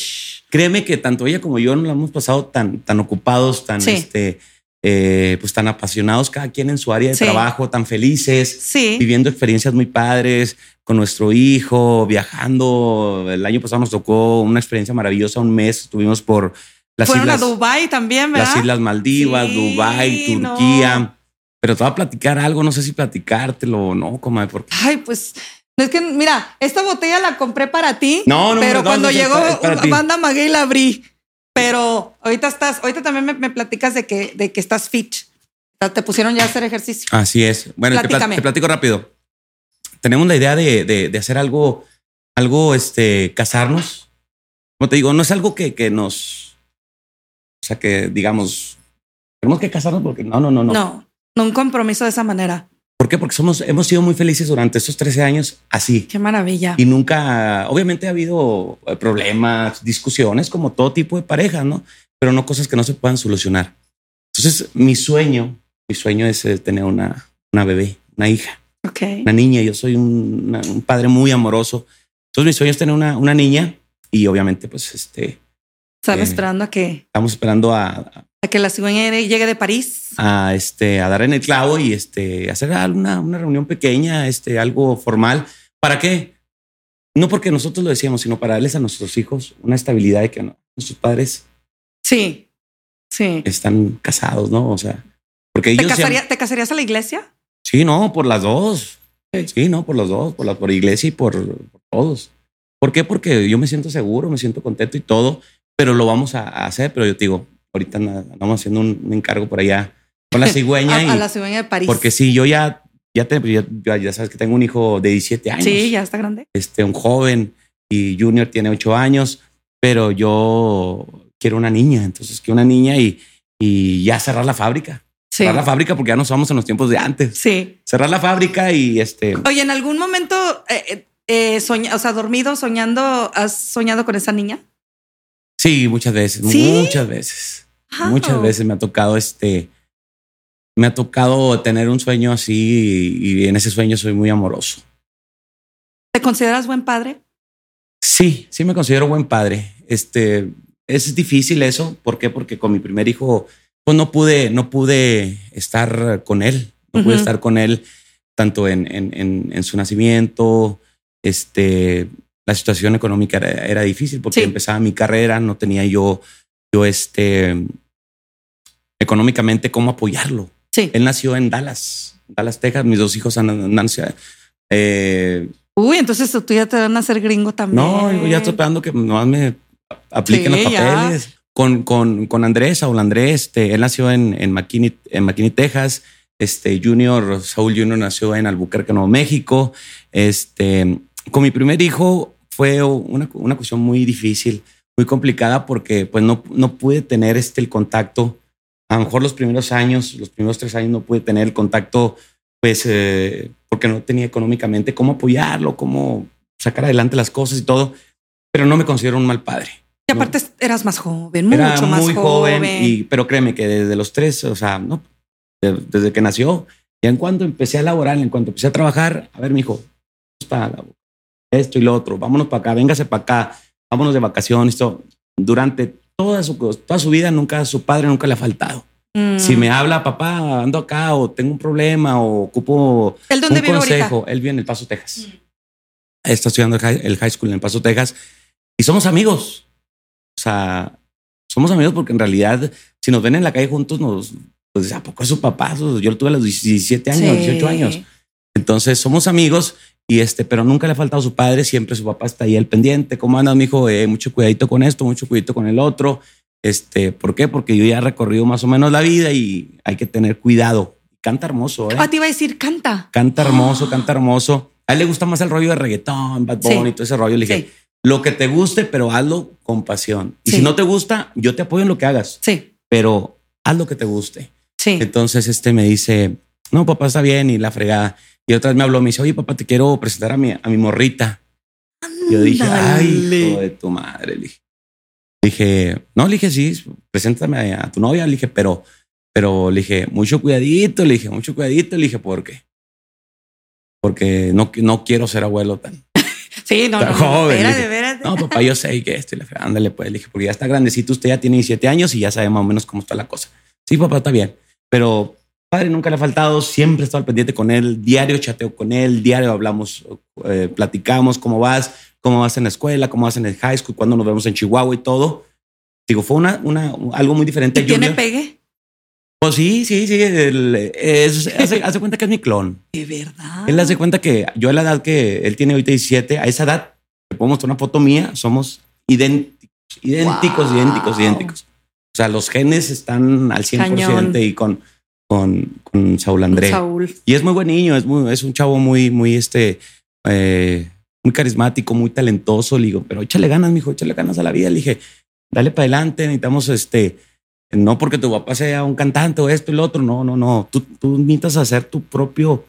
créeme que tanto ella como yo no la hemos pasado tan, tan ocupados, tan este eh, pues tan apasionados cada quien en su área de trabajo, tan felices, viviendo experiencias muy padres con nuestro hijo, viajando. El año pasado nos tocó una experiencia maravillosa, un mes estuvimos por Las Fueron a Dubái también, ¿verdad? Las Islas Maldivas, Dubái, Turquía. Pero te voy a platicar algo, no sé si platicártelo o no, comadre. Porque... Ay, pues es que, mira, esta botella la compré para ti. No, no, Pero cuando llegó banda Maguey la abrí. Pero ahorita estás, ahorita también me, platicas de que, de que estás fit. Te pusieron ya a hacer ejercicio. Así es. Bueno, te, platico rápido. Tenemos la idea de, de, hacer algo, algo, este, casarnos. Como te digo, no es algo que, que nos, sea, que digamos, tenemos que casarnos porque no, no, no, no. No, no un compromiso de esa manera. ¿Por qué? Porque somos, hemos sido muy felices durante estos 13 años así. Qué maravilla. Y nunca, obviamente ha habido eh, problemas, discusiones, como todo tipo de parejas, ¿no? Pero no cosas que no se puedan solucionar. Entonces, mi sueño, mi sueño es eh, tener una, una bebé, una hija, okay. una niña. Yo soy un, padre muy amoroso. Entonces, mi sueño es tener una, una niña y obviamente, pues, este. Estamos eh, esperando a que. Estamos esperando a, que la cigüeña llegue de París. A, este, a dar en el clavo y este, hacer una, una reunión pequeña, este, algo formal. ¿Para qué? No porque nosotros lo decíamos, sino para darles a nuestros hijos una estabilidad de que nuestros padres. Sí, sí. Están casados, ¿no? O sea, porque ellos. ¿Te, casarías a la iglesia? Sí, no, por las dos. Sí, no, por los dos, por la por iglesia y por, por, todos. ¿Por qué? Porque yo me siento seguro, me siento contento y todo, pero lo vamos a hacer. Pero yo te digo, ahorita andamos haciendo un, encargo por allá con la cigüeña. [LAUGHS] a, la cigüeña de París. Porque sí, yo ya, ya, te, ya, sabes que tengo un hijo de 17 años. Sí, ya está grande. Este, un joven y Junior tiene 8 años, pero yo quiero una niña. Entonces, quiero una niña y, y ya cerrar la fábrica. Cerrar la fábrica porque ya nos vamos en los tiempos de antes. Sí. Cerrar la fábrica y este. Oye, en algún momento, eh, eh, eh o sea, dormido, soñando, ¿has soñado con esa niña? Sí, muchas veces, muchas veces. Muchas veces me ha tocado este, me ha tocado tener un sueño así y, en ese sueño soy muy amoroso. ¿Te consideras buen padre? Sí, sí me considero buen padre. Este, es difícil eso. ¿Por qué? Porque con mi primer hijo, pues no pude, no pude estar con él. No pude estar con él tanto en, en, en, su nacimiento. Este, la situación económica era, difícil porque empezaba mi carrera, no tenía yo, yo este, económicamente cómo apoyarlo. Sí. Él nació en Dallas, Dallas, Texas. Mis dos hijos nacido. Eh, Uy, entonces tú ya te van a hacer gringo también. No, yo ya estoy esperando que nomás me apliquen los papeles. Con, con, con Andrés, Saúl Andrés, este, él nació en, en, McKinney, en McKinney, Texas. Este Junior, Saúl Junior nació en Albuquerque, Nuevo México. Este, con mi primer hijo fue una, una cuestión muy difícil, muy complicada porque pues no, no pude tener este, el contacto a lo mejor los primeros años, los primeros tres años no pude tener el contacto, pues, eh, porque no tenía económicamente cómo apoyarlo, cómo sacar adelante las cosas y todo, pero no me considero un mal padre. Y aparte eras más joven, mucho Era más muy joven. y, pero créeme que desde los tres, o sea, no, desde que nació, ya en cuanto empecé a laborar, en cuanto empecé a trabajar, a ver, mi hijo, está esto y lo otro, vámonos para acá, véngase para acá, vámonos de vacaciones, esto. Durante toda su, toda su vida, nunca, su padre nunca le ha faltado. Mm. Si me habla, papá, ando acá o tengo un problema o ocupo ¿El dónde un consejo, él vive en El Paso, Texas. Mm. Está estudiando el high school en El Paso, Texas y somos amigos. O sea, somos amigos porque en realidad, si nos ven en la calle juntos, nos, pues, ¿a poco es su papá? Yo lo tuve a los 17 años, 18 años. Entonces somos amigos y este, pero nunca le ha faltado su padre, siempre su papá está ahí al pendiente. ¿Cómo andas, mijo? Eh, mucho cuidadito con esto, mucho cuidadito con el otro. Este, ¿por qué? Porque yo ya he recorrido más o menos la vida y hay que tener cuidado. Canta hermoso, ¿eh? Ah, te iba a decir, canta. Canta hermoso, canta hermoso. A él le gusta más el rollo de reggaetón, Bad Bunny y todo ese rollo. Le dije, lo que te guste, pero hazlo con pasión. Y si no te gusta, yo te apoyo en lo que hagas. Sí. Pero haz lo que te guste. Sí. Entonces, este me dice, no, papá, está bien. Y la fregada. Y otra vez me habló, me dice, oye, papá, te quiero presentar a mi, a mi morrita. Yo dije, ay, hijo de tu madre. Le dije, no, le dije, sí, preséntame a tu novia. Le dije, pero, pero le dije, mucho cuidadito. Le dije, mucho cuidadito. Le dije, ¿por qué? Porque no, no quiero ser abuelo tan, [LAUGHS] Sí, no, no, joven. Espérate, espérate. No, papá, yo sé que esto. Y le dije, ándale, pues. Le dije, porque ya está grandecito, usted ya tiene 17 años y ya sabe más o menos cómo está la cosa. Sí, papá, está bien. Pero padre nunca le ha faltado, siempre he estado al pendiente con él, diario chateo con él, diario hablamos, eh, platicamos cómo vas, cómo vas en la escuela, cómo vas en el high school, cuando nos vemos en Chihuahua y todo. digo, fue una, una, algo muy diferente. ¿Y tiene pegue? Pues sí, sí, sí. hace, cuenta que es mi clon. [LAUGHS] De verdad. Él hace cuenta que yo a la edad que él tiene ahorita 17, a esa edad, le puedo mostrar una foto mía, somos idénticos, idénticos, idénticos, idénticos. O sea, los genes están al 100% y con, con, con Saúl André. Saúl. Y es muy buen niño, es, muy, es un chavo muy, muy, este, eh, muy carismático, muy talentoso. Le digo, pero échale ganas, mijo, échale ganas a la vida. Le dije, dale para adelante, necesitamos este, no porque tu papá sea un cantante o esto y lo otro, no, no, no. Tú, tú necesitas hacer tu propio,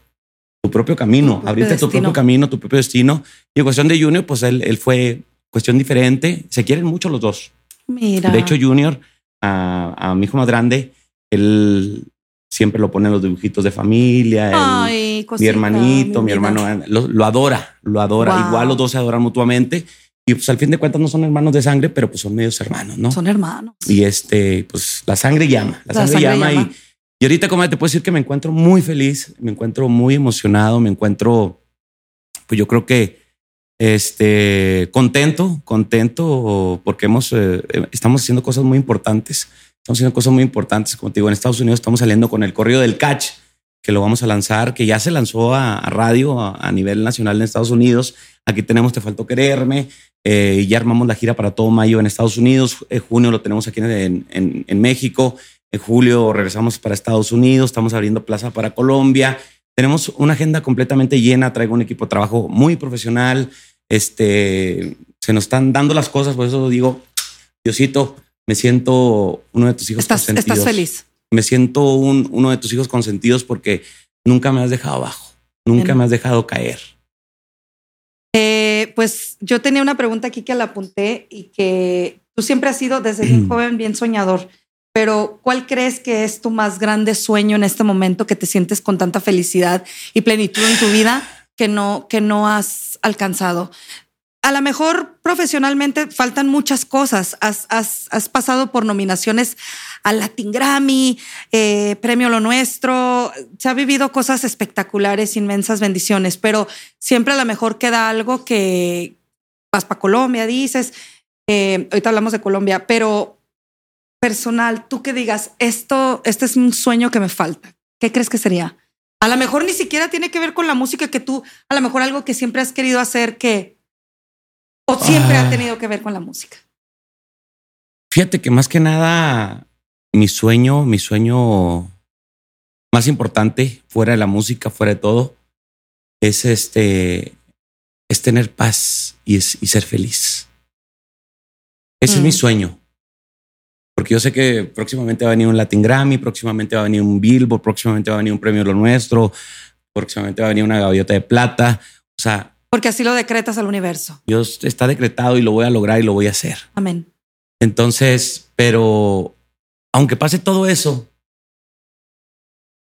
tu propio camino, abrirte tu propio camino, tu propio destino. Y en cuestión de Junior, pues él, él fue cuestión diferente. Se quieren mucho los dos. Mira. De hecho, Junior, a, a mi hijo más grande, él siempre lo pone en los dibujitos de familia. Ay, mi hermanito, mi, hermano, lo, adora, lo adora. Igual los dos se adoran mutuamente. Y pues al fin de cuentas no son hermanos de sangre, pero pues son medios hermanos, ¿no? Son hermanos. Y este, pues la sangre llama, la, sangre, llama, Y, y ahorita como te puedo decir que me encuentro muy feliz, me encuentro muy emocionado, me encuentro, pues yo creo que este contento, contento porque hemos eh, estamos haciendo cosas muy importantes, estamos haciendo cosas muy importantes, como te digo, en Estados Unidos estamos saliendo con el corrido del catch que lo vamos a lanzar, que ya se lanzó a, radio a, nivel nacional en Estados Unidos. Aquí tenemos Te Faltó Quererme, eh, ya armamos la gira para todo mayo en Estados Unidos. En junio lo tenemos aquí en, México. En julio regresamos para Estados Unidos. Estamos abriendo plaza para Colombia. Tenemos una agenda completamente llena. Traigo un equipo de trabajo muy profesional. Este, se nos están dando las cosas. Por eso digo, Diosito, me siento uno de tus hijos estás, Estás feliz. Me siento un, uno de tus hijos consentidos porque nunca me has dejado abajo. Nunca me has dejado caer. Eh, pues yo tenía una pregunta aquí que la apunté y que tú siempre has sido desde bien [CLEARS THROAT] joven bien soñador, pero ¿cuál crees que es tu más grande sueño en este momento que te sientes con tanta felicidad y plenitud en tu vida que no, que no has alcanzado? A lo mejor profesionalmente faltan muchas cosas. Has, has, pasado por nominaciones al Latin Grammy, eh, Premio Lo Nuestro. Se ha vivido cosas espectaculares, inmensas bendiciones, pero siempre a lo mejor queda algo que vas para Colombia, dices. Eh, ahorita hablamos de Colombia, pero personal, tú que digas, esto, este es un sueño que me falta. ¿Qué crees que sería? A lo mejor ni siquiera tiene que ver con la música que tú, a lo mejor algo que siempre has querido hacer que ¿O siempre ha ah. tenido que ver con la música? Fíjate que más que nada, mi sueño, mi sueño más importante, fuera de la música, fuera de todo, es este, es tener paz y, ser feliz. Ese es mi mm. sueño. Porque yo sé que próximamente va a venir un Latin Grammy, próximamente va a venir un Billboard, próximamente va a venir un premio Lo Nuestro, próximamente va a venir una gaviota de plata. O sea, porque así lo decretas al universo. Dios está decretado y lo voy a lograr y lo voy a hacer. Amén. Entonces, pero aunque pase todo eso,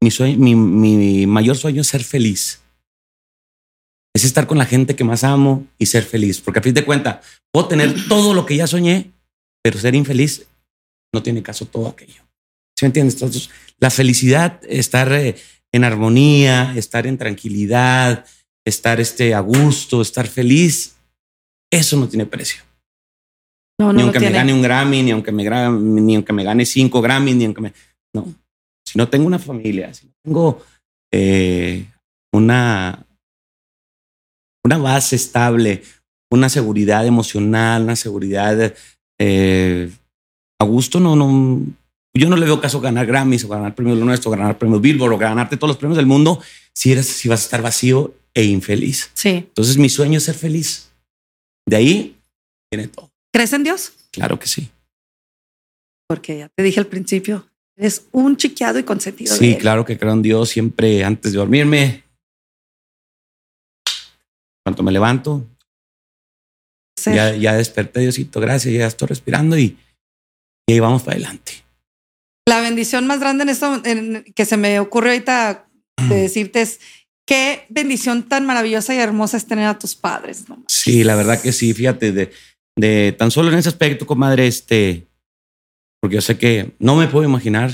mi, sueño, mi, mayor sueño es ser feliz. Es estar con la gente que más amo y ser feliz. Porque a fin de cuentas, puedo tener todo lo que ya soñé, pero ser infeliz no tiene caso todo aquello. ¿Sí me entiendes? Entonces, la felicidad, estar eh, en armonía, estar en tranquilidad, estar este, a gusto, estar feliz, eso no tiene precio. ni aunque me gane un Grammy, ni aunque me, ni aunque me gane cinco Grammys, ni aunque me... No, si no tengo una familia, si no tengo eh, una, una base estable, una seguridad emocional, una seguridad eh, a gusto, no, no, yo no le veo caso ganar Grammys o ganar premios nuestro, ganar premios Billboard o ganarte todos los premios del mundo si eres, si vas a estar vacío e infeliz. Sí. Entonces mi sueño es ser feliz. De ahí viene todo. ¿Crees en Dios? Claro que sí. Porque ya te dije al principio, eres un chiqueado y consentido. Sí, claro que creo en Dios siempre antes de dormirme. Cuando me levanto, ya, ya, desperté, Diosito, gracias, ya estoy respirando y, y ahí vamos para adelante. La bendición más grande en esto que se me ocurre ahorita de decirte es qué bendición tan maravillosa y hermosa es tener a tus padres. Sí, la verdad que sí. Fíjate, de, de tan solo en ese aspecto, comadre, este, porque yo sé que no me puedo imaginar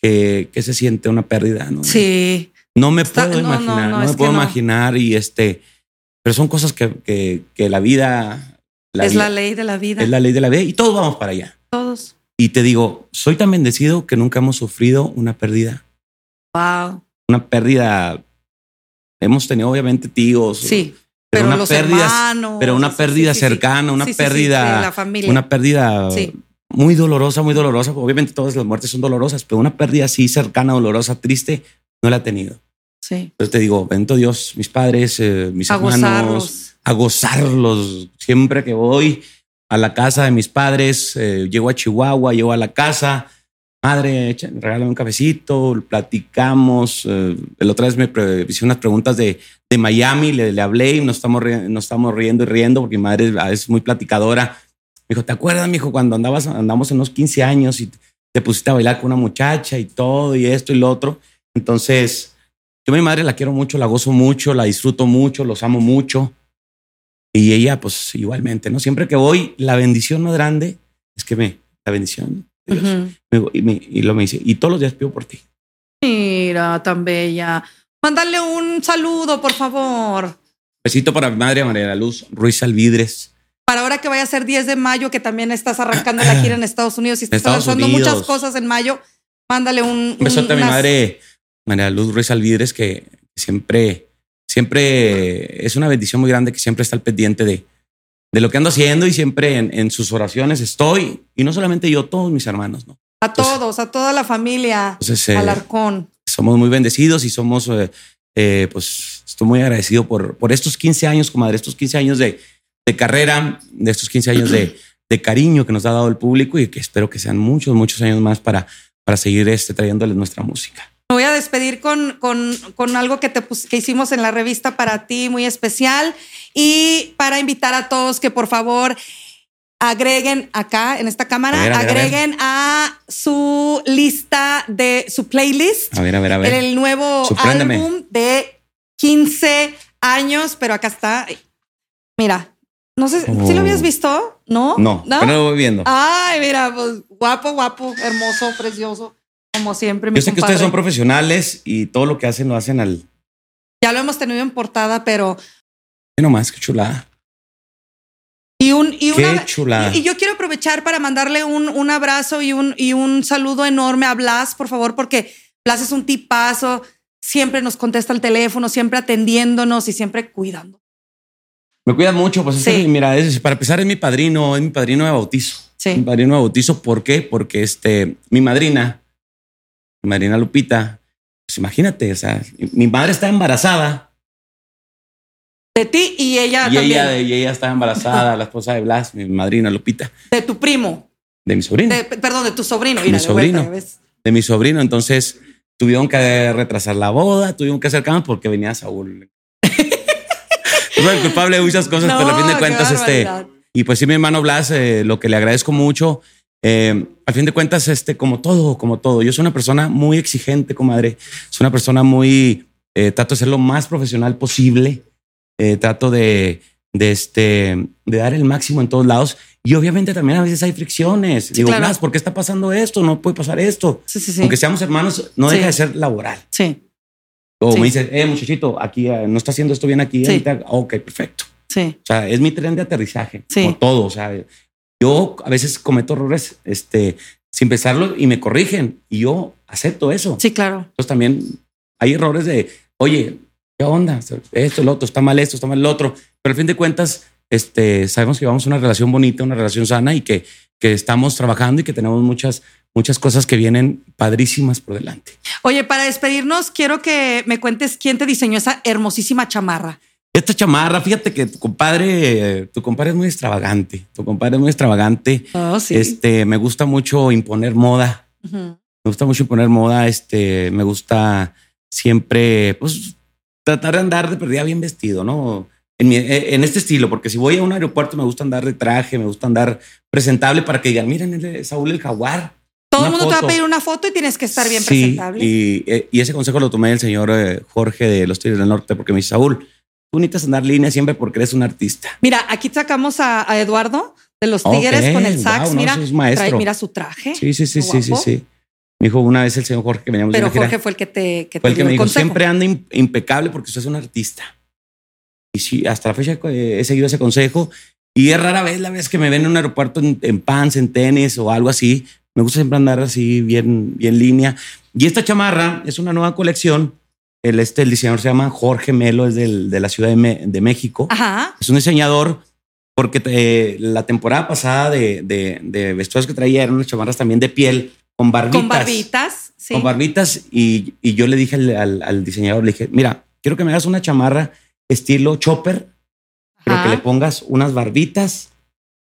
que, que se siente una pérdida. ¿no? Sí. No me puedo imaginar, no, me puedo imaginar y este, pero son cosas que, que, que la vida... es la ley de la vida. Es la ley de la vida y todos vamos para allá. Y te digo, soy tan bendecido que nunca hemos sufrido una pérdida. Wow. Una pérdida. Hemos tenido obviamente tíos. Sí. Pero, una pérdida, pero una pérdida cercana, una pérdida, la familia. una pérdida muy dolorosa, muy dolorosa. Obviamente todas las muertes son dolorosas, pero una pérdida así cercana, dolorosa, triste, no la he tenido. Sí. Entonces te digo, bendito Dios, mis padres, eh, mis a hermanos, gozarlos. a gozarlos. Siempre que voy a la casa de mis padres, eh, llego a Chihuahua, llego a la casa, madre, regálame un cafecito, platicamos. Eh, el otra vez me hice unas preguntas de, de Miami, le, le, hablé y nos estamos, nos estamos riendo y riendo porque mi madre es muy platicadora. Me dijo, ¿te acuerdas, mijo, cuando andabas, andamos en unos 15 años y te pusiste a bailar con una muchacha y todo y esto y lo otro? Entonces, yo a mi madre la quiero mucho, la gozo mucho, la disfruto mucho, los amo mucho. Y ella, pues igualmente, ¿no? Siempre que voy, la bendición más grande es que me, la bendición y, lo me dice, y todos los días pido por ti. Mira, tan bella. Mándale un saludo, por favor. Besito para mi madre, María de la Luz Ruiz Alvidres. Para ahora que vaya a ser 10 de mayo, que también estás arrancando la gira en Estados Unidos y estás lanzando muchas cosas en mayo, mándale un. Un besote a mi madre, María Luz Ruiz Alvidres, que siempre, siempre es una bendición muy grande que siempre está al pendiente de, de lo que ando haciendo y siempre en, sus oraciones estoy. Y no solamente yo, todos mis hermanos, ¿no? A todos, a toda la familia entonces, eh, Alarcón. Somos muy bendecidos y somos, eh, eh, pues, estoy muy agradecido por, por estos 15 años, comadre, estos 15 años de, de carrera, de estos 15 años de, de, cariño que nos ha dado el público y que espero que sean muchos, muchos años más para, para seguir este, trayéndoles nuestra música. Me voy a despedir con, con, con algo que, te, que hicimos en la revista para ti, muy especial. Y para invitar a todos que por favor agreguen acá en esta cámara, agreguen a, su lista de su playlist. A ver, a ver, a ver. El nuevo álbum de 15 años, pero acá está. Mira, no sé si lo habías oh. visto, ¿no? No, no, pero lo voy viendo. Ay, mira, pues guapo, guapo, hermoso, precioso. Como siempre, mi Yo sé que ustedes son profesionales y todo lo que hacen lo hacen al. Ya lo hemos tenido en portada, pero. No más, qué chulada. Y un y qué chulada. Y, yo quiero aprovechar para mandarle un, un abrazo y un, y un saludo enorme a Blas, por favor, porque Blas es un tipazo, siempre nos contesta el teléfono, siempre atendiéndonos y siempre cuidando. Me cuida mucho, pues sí. mira, es, para empezar es mi padrino, es mi padrino de bautizo. Sí. Mi padrino de bautizo, ¿por qué? Porque este, mi madrina Marina Lupita, pues imagínate, o sea, mi madre está embarazada. De ti y ella y también. Ella, y ella estaba embarazada, la esposa de Blas, mi madrina Lupita. De tu primo. De mi sobrino. perdón, de tu sobrino. De mi sobrino. de mi sobrino. Entonces tuvieron que retrasar la boda, tuvieron que hacer cambios porque venía Saúl. [LAUGHS] Soy el culpable de muchas cosas, pero a fin de cuentas, este. Y pues sí, mi hermano Blas, eh, lo que le agradezco mucho eh, al fin de cuentas, este, como todo, como todo, yo soy una persona muy exigente, comadre. Soy una persona muy, eh, trato de ser lo más profesional posible. Eh, trato de, de, este, de dar el máximo en todos lados. Y obviamente también a veces hay fricciones. Digo, claro. ¿por qué está pasando esto? No puede pasar esto. Sí, sí, Aunque seamos hermanos, no deja de ser laboral. Sí. O me dice, eh, muchachito, aquí no está haciendo esto bien aquí. Ahorita. Ok, perfecto. Sí. O sea, es mi tren de aterrizaje. Como todo. O sea, yo a veces cometo errores este, sin pensarlo y me corrigen y yo acepto eso. Sí, claro. Entonces también hay errores de, oye, ¿qué onda? Esto, lo otro, está mal esto, está mal lo otro. Pero al fin de cuentas, este, sabemos que vamos a una relación bonita, una relación sana y que, que estamos trabajando y que tenemos muchas, muchas cosas que vienen padrísimas por delante. Oye, para despedirnos, quiero que me cuentes quién te diseñó esa hermosísima chamarra. Esta chamarra, fíjate que tu compadre, tu compadre es muy extravagante. Tu compadre es muy extravagante. Oh, sí. Este, me gusta mucho imponer moda. Me gusta mucho imponer moda. Este, me gusta siempre, pues, tratar de andar de perdida bien vestido, ¿no? En, en, este estilo, porque si voy a un aeropuerto me gusta andar de traje, me gusta andar presentable para que digan, miren, Saúl el jaguar. Todo el mundo te va a pedir una foto y tienes que estar bien presentable. Y, eh, y ese consejo lo tomé del señor eh, Jorge de los Tigres del Norte, porque me dice, Saúl, Tú necesitas andar línea siempre porque eres un artista. Mira, aquí sacamos a, Eduardo de los Tigres con el sax. mira, mira su traje. Sí, sí, sí, sí, sí, sí. Me dijo una vez el señor Jorge que veníamos Pero Jorge fue el que te, que fue el que me dijo, siempre anda impecable porque usted es un artista. Y sí, hasta la fecha he seguido ese consejo. Y es rara vez la vez que me ven en un aeropuerto en, pants, en tenis o algo así. Me gusta siempre andar así bien, bien línea. Y esta chamarra es una nueva colección. El, este, el diseñador se llama Jorge Melo, es del, de la Ciudad de, de México. Ajá. Es un diseñador porque eh, la temporada pasada de, de, de, vestuarios que traía eran unas chamarras también de piel con barbitas. Con barbitas, sí. Con barbitas. Y, y yo le dije al, al, al, diseñador, le dije, mira, quiero que me hagas una chamarra estilo chopper, pero que le pongas unas barbitas.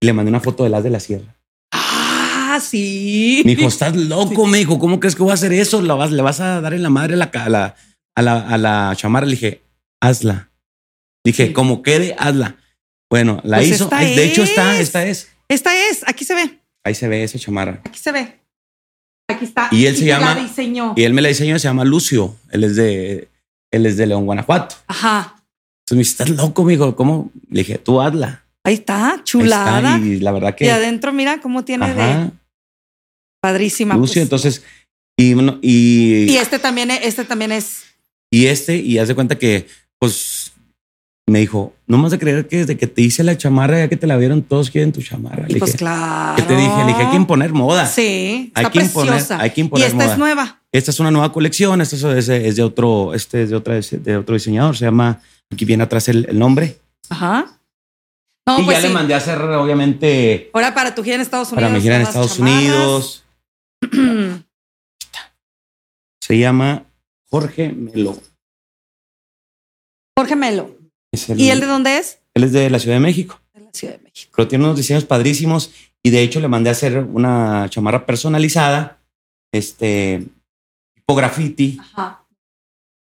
Y le mandé una foto de las de la sierra. Ah, sí. Me dijo, estás loco, sí. me dijo, ¿cómo crees que voy a hacer eso? ¿La vas, le vas a dar en la madre la, la, a la, a la chamarra. Le dije, hazla. Dije, como quede, hazla. Bueno, la pues hizo. De es. hecho, está, esta es. Esta es, aquí se ve. Ahí se ve esa chamarra. Aquí se ve. Aquí está. Y él se llama. La diseñó. Y él me la diseñó, se llama Lucio. Él es de, él es de León, Guanajuato. Ajá. Entonces me dice, estás loco, mijo. ¿Cómo? Le dije, tú hazla. Ahí está, chulada. Ahí está, y la verdad que. Y adentro, mira cómo tiene Ajá. de. Padrísima. Lucio, pues. entonces. Y, bueno, y, y este también, este también es. Y este, y haz de cuenta que, pues, me dijo, no más de creer que desde que te hice la chamarra, ya que te la vieron, todos quieren tu chamarra. Y le pues dije, claro. ¿Qué te dije? Le dije, hay que imponer moda. Sí, hay está que preciosa. imponer, hay que imponer Y esta moda. es nueva. Esta es una nueva colección. Esta es, es de otro, este es de otra, de otro diseñador. Se llama, aquí viene atrás el, el nombre. Ajá. No, y pues ya sí. le mandé a hacer, obviamente, Ahora para tu gira en Estados Unidos. para mi gira en Estados chamarras. Unidos. [CLEARS THROAT] Se llama Jorge Melo. Jorge Melo. El- ¿Y él de dónde es? Él es de la Ciudad de México. De la Ciudad de México. pero tiene unos diseños padrísimos y de hecho le mandé a hacer una chamarra personalizada, este tipo graffiti, Ajá.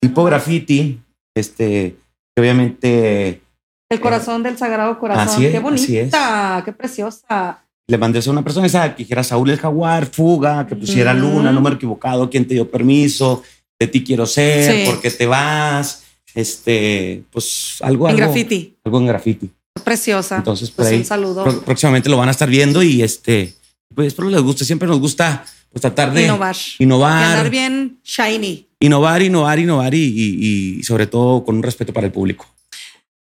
tipo graffiti, este que obviamente El corazón del Sagrado Corazón. así es, qué así es. bonita, qué preciosa. le mandé a hacer una personalizada que dijera Saúl el Jaguar, fuga, que pusiera Ujú. luna, número equivocado, quién te dio permiso, de ti quiero ser, Sí. por qué te vas, este, pues algo En algo, graffiti. algo en graffiti. Preciosa. Entonces, pues ahí un saludo. Pró- próximamente lo van a estar viendo y este, pues espero les guste. Siempre nos gusta pues, tratar de Innovar. Y innovar, andar bien shiny. innovar, innovar, innovar y, y- y sobre todo con un respeto para el público.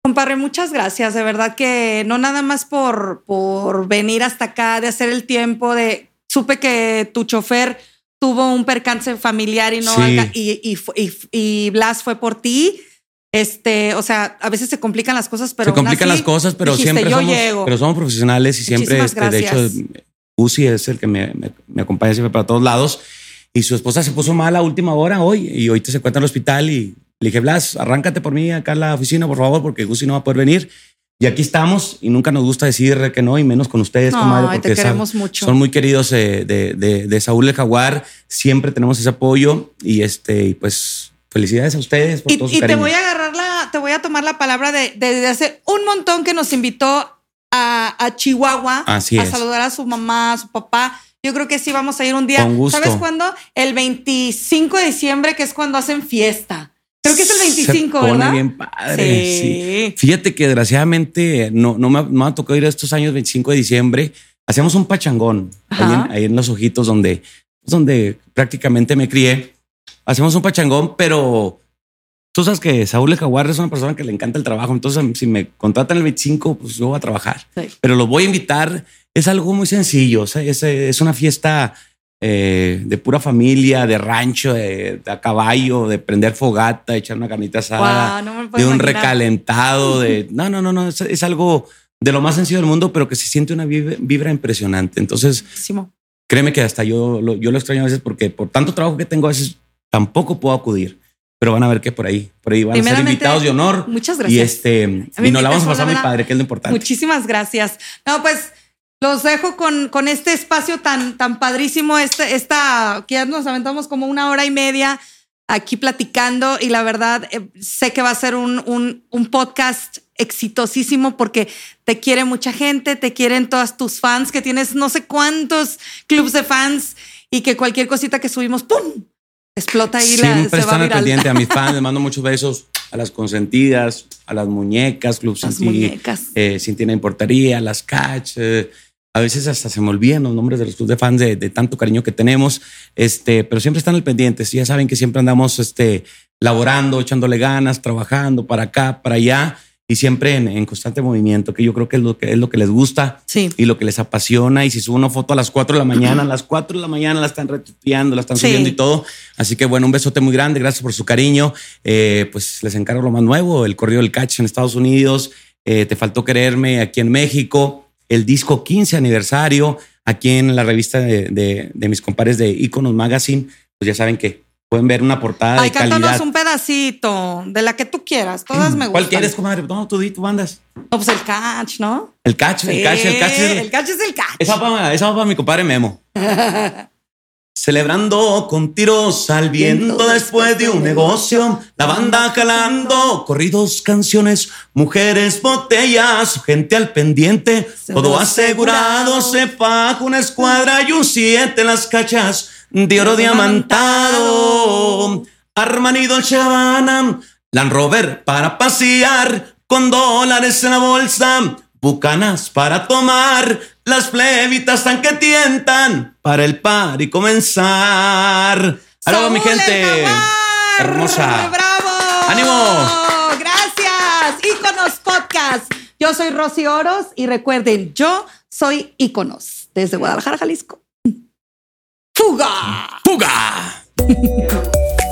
Compadre, muchas gracias. De verdad que no nada más por, por venir hasta acá, de hacer el tiempo, de supe que tu chofer tuvo un percance familiar y no Sí. y, y, y, y Blas fue por ti. Este, o sea, a veces se complican las cosas, pero Se complican así las cosas, pero dijiste, siempre yo somos, llego. pero somos profesionales y siempre, este, de hecho. Uzi es el que me, me- me acompaña siempre para todos lados. Y su esposa se puso mal a última hora hoy y ahorita se encuentra en el hospital y le dije, Blas, arráncate por mí acá a la oficina, por favor, porque Gusi no va a poder venir. Y aquí estamos y nunca nos gusta decir que no y menos con ustedes, comadre, Ay, porque te queremos mucho. son muy queridos eh, de, de- de Saúl el Jaguar. Siempre tenemos ese apoyo y este, y pues felicidades a ustedes por Y, todo su y te voy a agarrar la, te voy a tomar la palabra de, de, de hace un montón que nos invitó a, a Chihuahua Así a es. saludar a su mamá, a su papá. Yo creo que sí vamos a ir un día. Con gusto. ¿Sabes cuándo? El 25 de diciembre, que es cuando hacen fiesta. Creo que es el 25, Se pone ¿verdad? bien padre. Sí. sí. Fíjate que desgraciadamente no, no me, ha- no me ha tocado ir a estos años 25 de diciembre. Hacíamos un pachangón ahí en, ahí en los ojitos donde, donde prácticamente me crié. Hacemos un pachangón, pero tú sabes que Saúl el Jaguar es una persona que le encanta el trabajo. Entonces, si me contratan el 25, pues yo voy a trabajar. Sí. Pero los voy a invitar. Es algo muy sencillo. o sea, es, es una fiesta eh, de pura familia, de rancho, de, de a caballo, de prender fogata, de echar una carnita asada Guau, no de un imaginar. recalentado, de [LAUGHS] no, no, no, no, es, es algo de lo más sencillo del mundo, pero que se siente una vibra, vibra impresionante. Entonces, Buenísimo. créeme que hasta yo lo, yo lo extraño a veces porque por tanto trabajo que tengo a veces tampoco puedo acudir, pero van a ver que por ahí, por ahí van a ser invitados de honor. Muchas Y gracias. este, mí y nos la vamos a pasar muy verdad, padre, que es lo importante. Muchísimas gracias. No, pues los dejo con, con este espacio tan, tan padrísimo. Este, esta, que ya nos aventamos como una hora y media aquí platicando y la verdad eh, sé que va a ser un, un, un podcast exitosísimo porque te quiere mucha gente, te quieren todas tus fans, que tienes no sé cuántos clubs de fans y que cualquier cosita que subimos, ¡pum! Explota ahí la, Siempre se va están al pendiente a mis [LAUGHS] fans, les mando muchos besos a las consentidas, a las muñecas, Club Las Cinti, muñecas. eh, Cintina Importaría, las Catch. eh, a veces hasta se me olvidan los nombres de los clubs de fans de, de tanto cariño que tenemos, este, pero siempre están al pendiente. Ya saben que siempre andamos este, laborando, echándole ganas, trabajando para acá, para allá. Y siempre en, constante movimiento, que yo creo que es lo que es lo que les gusta y lo que les apasiona. Y si subo una foto a las 4 de la mañana, a las 4 de la mañana la están retuiteando, la están subiendo y todo. Así que bueno, un besote muy grande, gracias por su cariño. Eh, pues les encargo lo más nuevo, el corrido del catch en Estados Unidos, eh, Te faltó quererme aquí en México, el disco 15 aniversario, aquí en la revista de, de mis compadres de Iconos Magazine, pues ya saben que Pueden ver una portada Ay, de calidad. cántanos un pedacito de la que tú quieras. Todas me gustan. ¿Cuál quieres, comadre? No, tú di, tú mandas. No, pues el catch, ¿no? El catch, el catch, el catch. El, catch es el catch. Esa va para, esa para mi compadre Memo. [LAUGHS] Celebrando con tiros al viento después de un negocio, la banda jalando, corridos, canciones, mujeres, botellas, gente al pendiente, todo asegurado, se paga una escuadra y un siete en las cachas de oro diamantado. Armani y Dolce Land Rover para pasear, con dólares en la bolsa, bucanas para tomar, las plebitas tan que tientan para el par y comenzar. ¡Aló, mi gente! Hermosa. ¡Bravo! ¡Ánimo! Gracias. Iconos Podcast. Yo soy Rosy Oros y recuerden, yo soy Iconos desde Guadalajara, Jalisco. Fuga! Fuga! [LAUGHS]